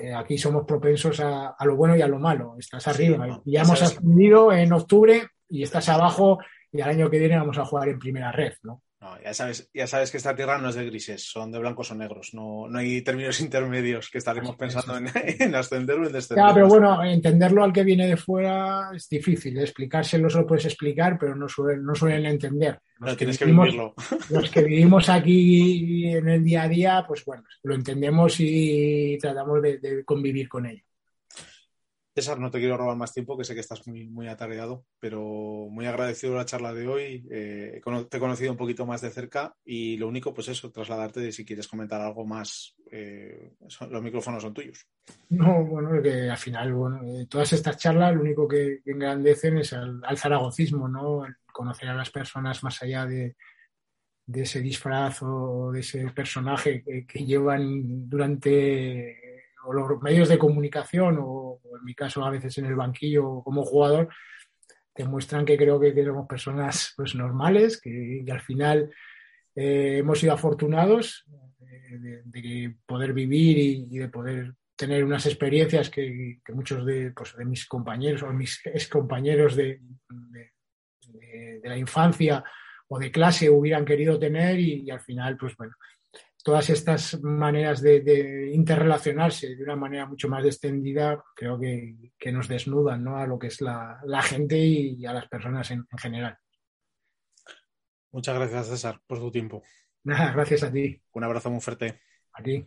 eh, aquí somos propensos a, lo bueno y a lo malo. Estás arriba. y ya hemos ascendido en octubre y estás abajo y al año que viene vamos a jugar en primera red, ¿no? No, ya sabes, ya sabes que esta tierra no es de grises, son de blancos o negros. No, no hay términos intermedios que estaremos pensando en, ascender o en descender. Ya, pero bueno, entenderlo al que viene de fuera es difícil. Explicárselo lo puedes explicar, pero no suelen, no suelen entender. no, tienes que vivirlo. Los que vivimos aquí en el día a día, pues bueno, lo entendemos y tratamos de convivir con ello. César, no te quiero robar más tiempo, que sé que estás muy, muy atareado, pero muy agradecido la charla de hoy. Eh, te he conocido un poquito más de cerca y lo único, pues eso, trasladarte de si quieres comentar algo más, eh, los micrófonos son tuyos. No, bueno, que al final, bueno, eh, todas estas charlas lo único que, engrandecen es al, zaragocismo, ¿no? conocer a las personas más allá de, ese disfraz o de ese personaje que llevan durante o los medios de comunicación o, en mi caso a veces en el banquillo como jugador demuestran que creo que, somos personas pues, normales, que, al final eh, hemos sido afortunados eh, de, poder vivir y, de poder tener unas experiencias que, muchos de, pues, de, mis compañeros o mis ex compañeros de, de, la infancia o de clase hubieran querido tener y al final, pues bueno, todas estas maneras de, interrelacionarse de una manera mucho más extendida creo que, nos desnudan ¿no? a lo que es la, gente y a las personas en, en, general. Muchas gracias, César, por tu tiempo. Nada, gracias a ti. Un abrazo muy fuerte. A ti.